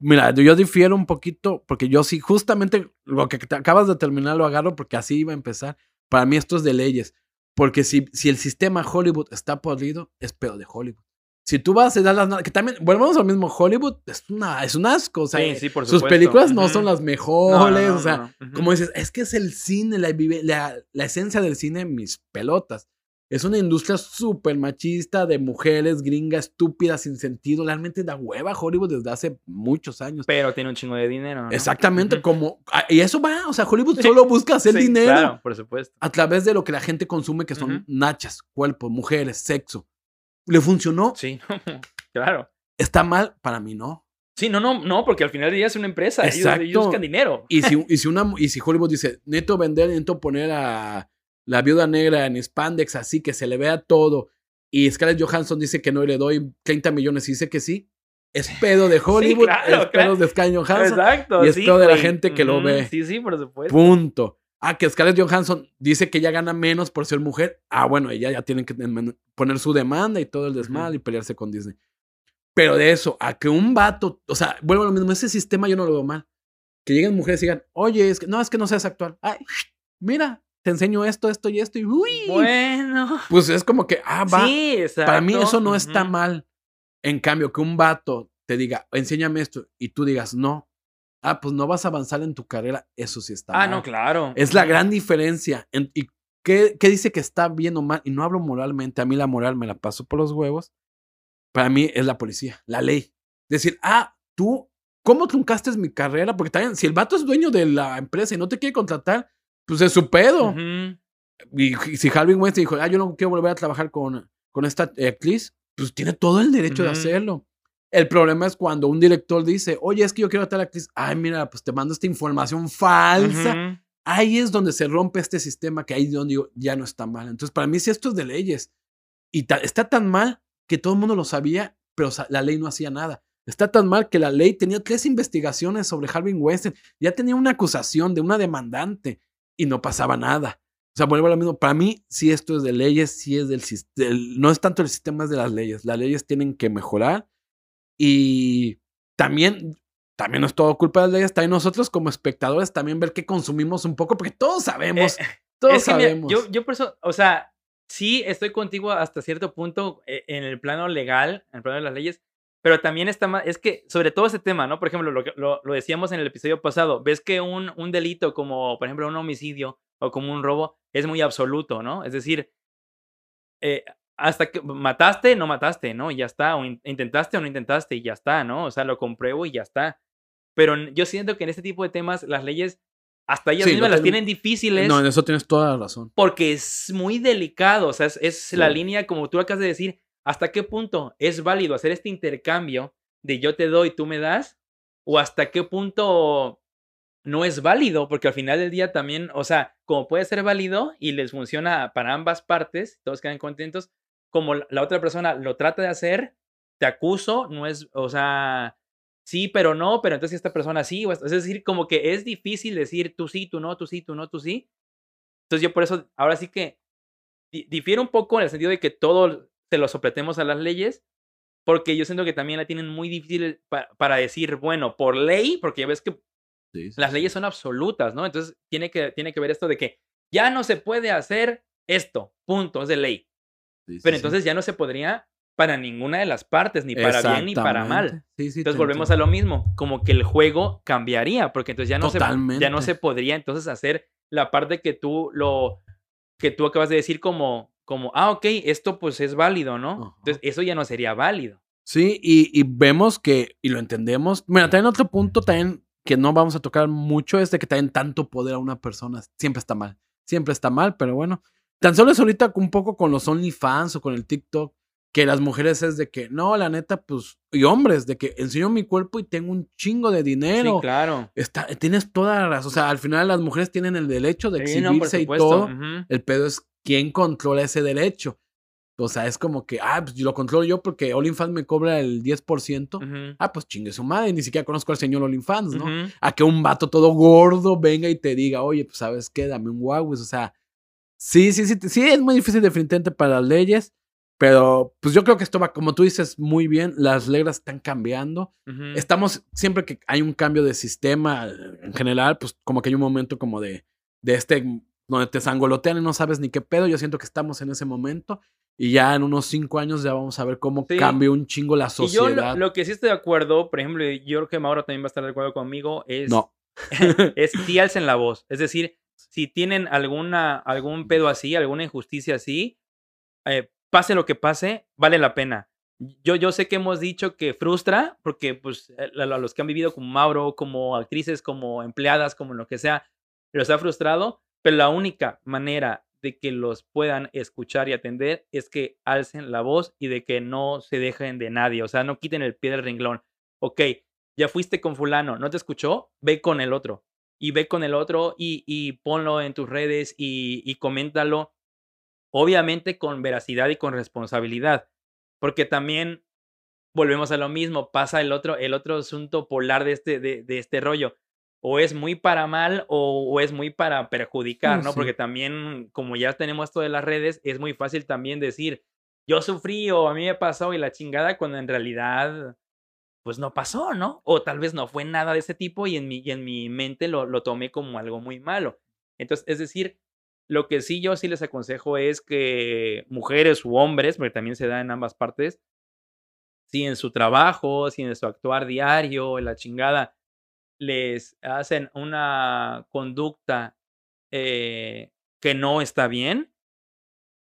Mira, yo difiero un poquito porque yo sí, justamente lo que te acabas de terminar lo agarro porque así iba a empezar. Para mí esto es de leyes. Porque si, si el sistema Hollywood está podrido, es pedo de Hollywood. Si tú vas a dar las... Que también, volvemos al mismo, Hollywood es, una, es un asco. O sea, sí, sí, por sus películas no son las No, no, mejores. no, o sea, como dices, es que es el cine, la, la esencia del cine, mis pelotas. Es una industria súper machista de mujeres gringas estúpidas sin sentido. Realmente da hueva Hollywood desde hace muchos años. Pero tiene un chingo de dinero, ¿no? Exactamente como... ah, Y eso va, o sea, Hollywood solo busca hacer Sí, dinero Claro, por supuesto. a través de lo que la gente consume, que son Ujú. nachas, cuerpos, mujeres, sexo. ¿Le funcionó? Sí, claro. ¿Está mal? Para mí no. Sí, no, no, no, porque al final del día es una empresa. Ellos, Exacto. ellos buscan dinero. Y si, y, si una, y si Hollywood dice, neto vender, neto poner a la viuda negra en spandex así, que se le vea todo, y Scarlett Johansson dice que no y le doy 30 millones y dice que sí, es pedo de Hollywood, claro, es pedo de Scarlett Johansson, Exacto. y es sí, pedo de la gente que lo ve. Sí, sí, por supuesto. punto. Ah, que Scarlett Johansson dice que ella gana menos por ser mujer. Ah, bueno, ella ya tiene que poner su demanda y todo el desmadre y pelearse con Disney. Pero de eso, a que un vato, o sea, vuelvo a lo mismo, ese sistema yo no lo veo mal. Que lleguen mujeres y digan, oye, es que no, es que no seas actual. Ay, mira, te enseño esto, esto y esto, y uy. Bueno. Pues es como que, ah, va. Sí, exacto. Para mí eso no está mal. En cambio, que un vato te diga, enséñame esto, y tú digas, no. Ah, pues no vas a avanzar en tu carrera, eso sí está Ah, mal. no, claro. Es la gran diferencia. En- ¿Y qué, qué dice que está bien o mal? Y no hablo moralmente, a mí la moral me la paso por los huevos. Para mí es la policía, la ley. Decir, ah, tú, ¿cómo truncaste mi carrera? Porque también, si el vato es dueño de la empresa y no te quiere contratar, pues es su pedo. Ujú. Y, y si Harvey Weinstein dijo, ah, yo no quiero volver a trabajar con, con esta actriz, pues tiene todo el derecho de Ujú. hacerlo. El problema es cuando un director dice, oye, es que yo quiero a tal actriz. Ay, mira, pues te mando esta información falsa Ujú. ahí es donde se rompe este sistema que ahí es donde digo, ya no está mal. Entonces, para mí, si esto es de leyes y ta- está tan mal que todo el mundo lo sabía, pero la ley no hacía nada. Está tan mal que la ley tenía tres investigaciones sobre Harvey Weinstein, ya tenía una acusación de una demandante y no pasaba nada. O sea, vuelvo a lo mismo. Para mí, si esto es de leyes, si es del sistema, no es tanto el sistema, es de las leyes. Las leyes tienen que mejorar y también también no es todo culpa de las leyes, también nosotros como espectadores también ver qué consumimos un poco, porque todos sabemos, Eh, todos es que mira, sabemos. yo, yo por eso, o sea, sí estoy contigo hasta cierto punto eh, en el plano legal, en el plano de las leyes, pero también está más, es que sobre todo ese tema, ¿no? Por ejemplo, lo, lo, lo decíamos en el episodio pasado, ves que un, un delito como, por ejemplo, un homicidio o como un robo es muy absoluto, ¿no? Es decir, eh, hasta que mataste, no mataste, ¿no? Y ya está, o in- intentaste o no intentaste y ya está, ¿no? O sea, lo compruebo y ya está. Pero yo siento que en este tipo de temas las leyes, hasta ellas Sí, mismas no las tienen- difíciles No, en eso tienes toda la razón. porque es muy delicado, o sea, es, es la Sí. línea, como tú acabas de decir, hasta qué punto es válido hacer este intercambio de yo te doy, tú me das, o hasta qué punto no es válido, porque al final del día también, o sea, como puede ser válido y les funciona para ambas partes, todos quedan contentos, como la otra persona lo trata de hacer, te acuso, no es, o sea, sí, pero no, pero entonces esta persona sí, es es decir, como que es difícil decir tú sí, tú no, tú sí, tú no, tú sí. Entonces yo por eso, ahora sí que di- difiere un poco en el sentido de que todo se lo sopletemos a las leyes, porque yo siento que también la tienen muy difícil pa- para decir, bueno, por ley, porque ya ves que Sí, sí, las leyes son absolutas, ¿no? Entonces tiene que, tiene que ver esto de que ya no se puede hacer esto, punto, es de ley. Sí, Pero entonces ya no se podría para ninguna de las partes, ni para bien ni para mal. Sí, sí, Entonces volvemos entiendo. a lo mismo, como que el juego cambiaría, porque entonces ya no, se, ya no se podría entonces hacer la parte que tú lo que tú acabas de decir como como ah ok esto pues es válido, ¿no? Entonces eso ya no sería válido. Sí, y, y vemos que, y lo entendemos. Mira, también otro punto también que no vamos a tocar mucho es de que también tanto poder a una persona siempre está mal. Siempre está mal, pero bueno. Tan solo es ahorita un poco con los OnlyFans o con el TikTok, que las mujeres es de que, no, la neta, pues, y hombres, de que enseño mi cuerpo y tengo un chingo de Sí, dinero. claro. Está, tienes toda la razón. O sea, al final las mujeres tienen el derecho de Sí, no, y todo. El pedo es quién controla ese derecho. O sea, es como que, ah, pues lo controlo yo porque OnlyFans me cobra el 10%. Ujú, Ah, pues chingue su madre, ni siquiera conozco al señor OnlyFans, ¿no? ujú. A que un vato todo gordo venga y te diga, oye, pues sabes qué, dame un Huawei. O sea, sí, sí, sí, sí, es muy difícil definitivamente para las leyes, pero pues yo creo que esto va, como tú dices muy bien, las reglas están cambiando. Ujú. Estamos, siempre que hay un cambio de sistema en general, pues como que hay un momento como de, de este, donde te sangolotean y no sabes ni qué pedo. Yo siento que estamos en ese momento y ya en unos cinco años ya vamos a ver cómo Sí. cambia un chingo la Y yo sociedad. lo, lo que sí estoy de acuerdo, por ejemplo, yo creo que Mauro también va a estar de acuerdo conmigo, es, No. es sí alcen la voz. Es decir, si tienen alguna, algún pedo así, alguna injusticia así, eh, pase lo que pase, vale la pena. Yo, yo sé que hemos dicho que frustra, porque pues eh, a a los que han vivido como Mauro, como actrices, como empleadas, como lo que sea, los ha frustrado, pero la única manera de que los puedan escuchar y atender es que alcen la voz y de que no se dejen de nadie, o sea, no quiten el pie del renglón. Ok, ya fuiste con fulano, ¿no te escuchó? Ve con el otro. Y ve con el otro y, y ponlo en tus redes y, y coméntalo, obviamente con veracidad y con responsabilidad, porque también volvemos a lo mismo, pasa el otro, el otro asunto polar de este, de, de este rollo. O es muy para mal o, o es muy para perjudicar, ¿no? sí. Porque también, como ya tenemos esto de las redes, es muy fácil también decir, yo sufrí o a mí me pasó y la chingada, cuando en realidad, pues no pasó, ¿no? O tal vez no fue nada de ese tipo y en mi, y en mi mente lo, lo tomé como algo muy malo. Entonces, es decir, Lo que sí yo sí les aconsejo es que mujeres u hombres, porque también se da en ambas partes, si en su trabajo, si en su actuar diario, en la chingada, les hacen una conducta eh, que no está bien,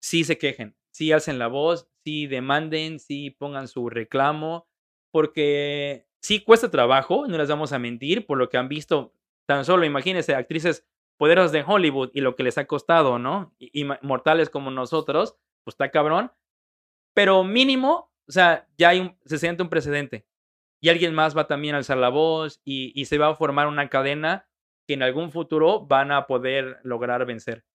sí se quejen, sí alcen la voz, sí demanden, sí pongan su reclamo, porque sí cuesta trabajo, no les vamos a mentir, por lo que han visto, tan solo imagínense, actrices poderosas de Hollywood y lo que les ha costado, ¿no? Y, mortales como nosotros, pues está cabrón, pero mínimo, o sea, ya hay se siente un precedente y alguien más va también a alzar la voz y, y se va a formar una cadena que en algún futuro van a poder lograr vencer.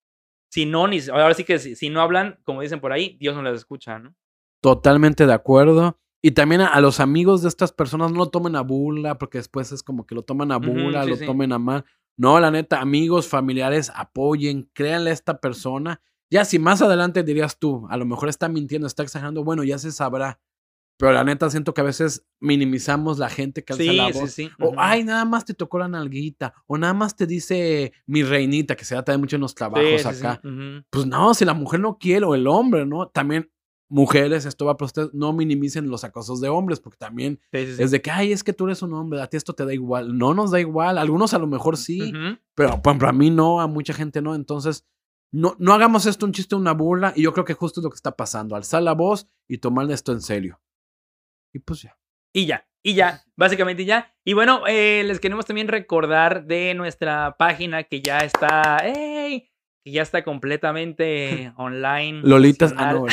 Si no, ni, ahora sí que si, si, no hablan, como dicen por ahí, Dios no les escucha, ¿no? Totalmente de acuerdo. Y también a, a los amigos de estas personas no lo tomen a burla, porque después es como que lo toman a burla, uh -huh, sí, lo sí. tomen a mal. No, la neta, amigos, familiares, apoyen, créanle a esta persona. Ya si más adelante dirías tú, a lo mejor está mintiendo, está exagerando, bueno, ya se sabrá. Pero la neta siento que a veces minimizamos la gente que alza sí, la voz. Sí, sí. O, ay, nada más te tocó la nalguita. O nada más te dice mi reinita, que se da también mucho en los trabajos acá. Uh -huh. Pues no, si la mujer no quiere, o el hombre, ¿no? También mujeres, esto va para ustedes, no minimicen los acosos de hombres, porque también es de que, ay, es que tú eres un hombre, a ti esto te da igual. No nos da igual. Algunos a lo mejor sí, uh -huh. pero para mí no, a mucha gente no. Entonces, no, no hagamos esto un chiste, una burla. Y yo creo que justo es lo que está pasando. Alzar la voz y tomar esto en serio. Y pues ya. Y ya, y ya, básicamente ya. Y bueno, eh, les queremos también recordar de nuestra página que ya está, ¡ey! que ya está completamente online. Lolitas, ah, no,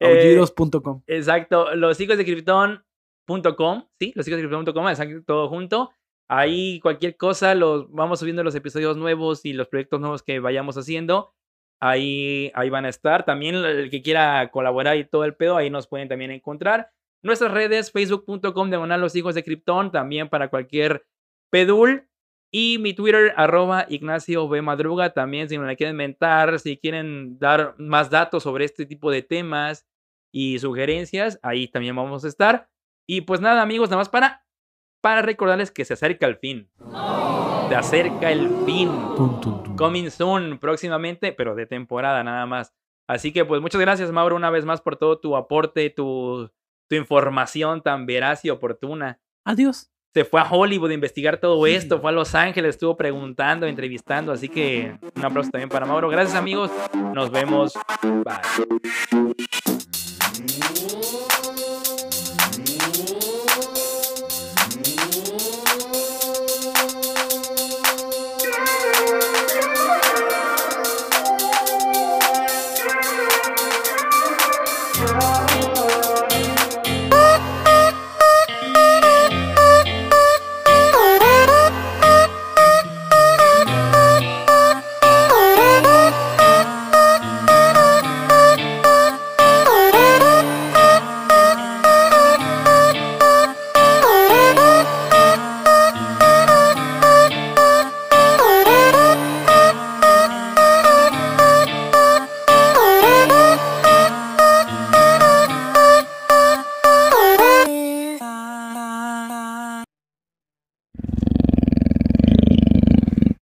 Aullidos.com. eh, exacto, los hijos de Krypton.com, sí, los hijos de Krypton.com, exacto, todo junto. Ahí cualquier cosa, los vamos subiendo los episodios nuevos y los proyectos nuevos que vayamos haciendo. Ahí, ahí van a estar. También el que quiera colaborar y todo el pedo, ahí nos pueden también encontrar. Nuestras redes, facebook.com, diagonal los hijos de Krypton, también para cualquier pedul. Y mi Twitter, arroba Ignacio B. Madruga, también si me la quieren mentar, si quieren dar más datos sobre este tipo de temas y sugerencias, ahí también vamos a estar. Y pues nada, amigos, nada más para, para recordarles que se acerca el fin. Se acerca el fin. Tum, tum, tum. Coming soon, próximamente, pero de temporada nada más. Así que pues muchas gracias, Mauro, una vez más por todo tu aporte, tu, tu información tan veraz y oportuna. Adiós se fue a Hollywood a investigar todo esto, fue a Los Ángeles, estuvo preguntando, entrevistando, así que un aplauso también para Mauro. Gracias amigos, nos vemos. Bye.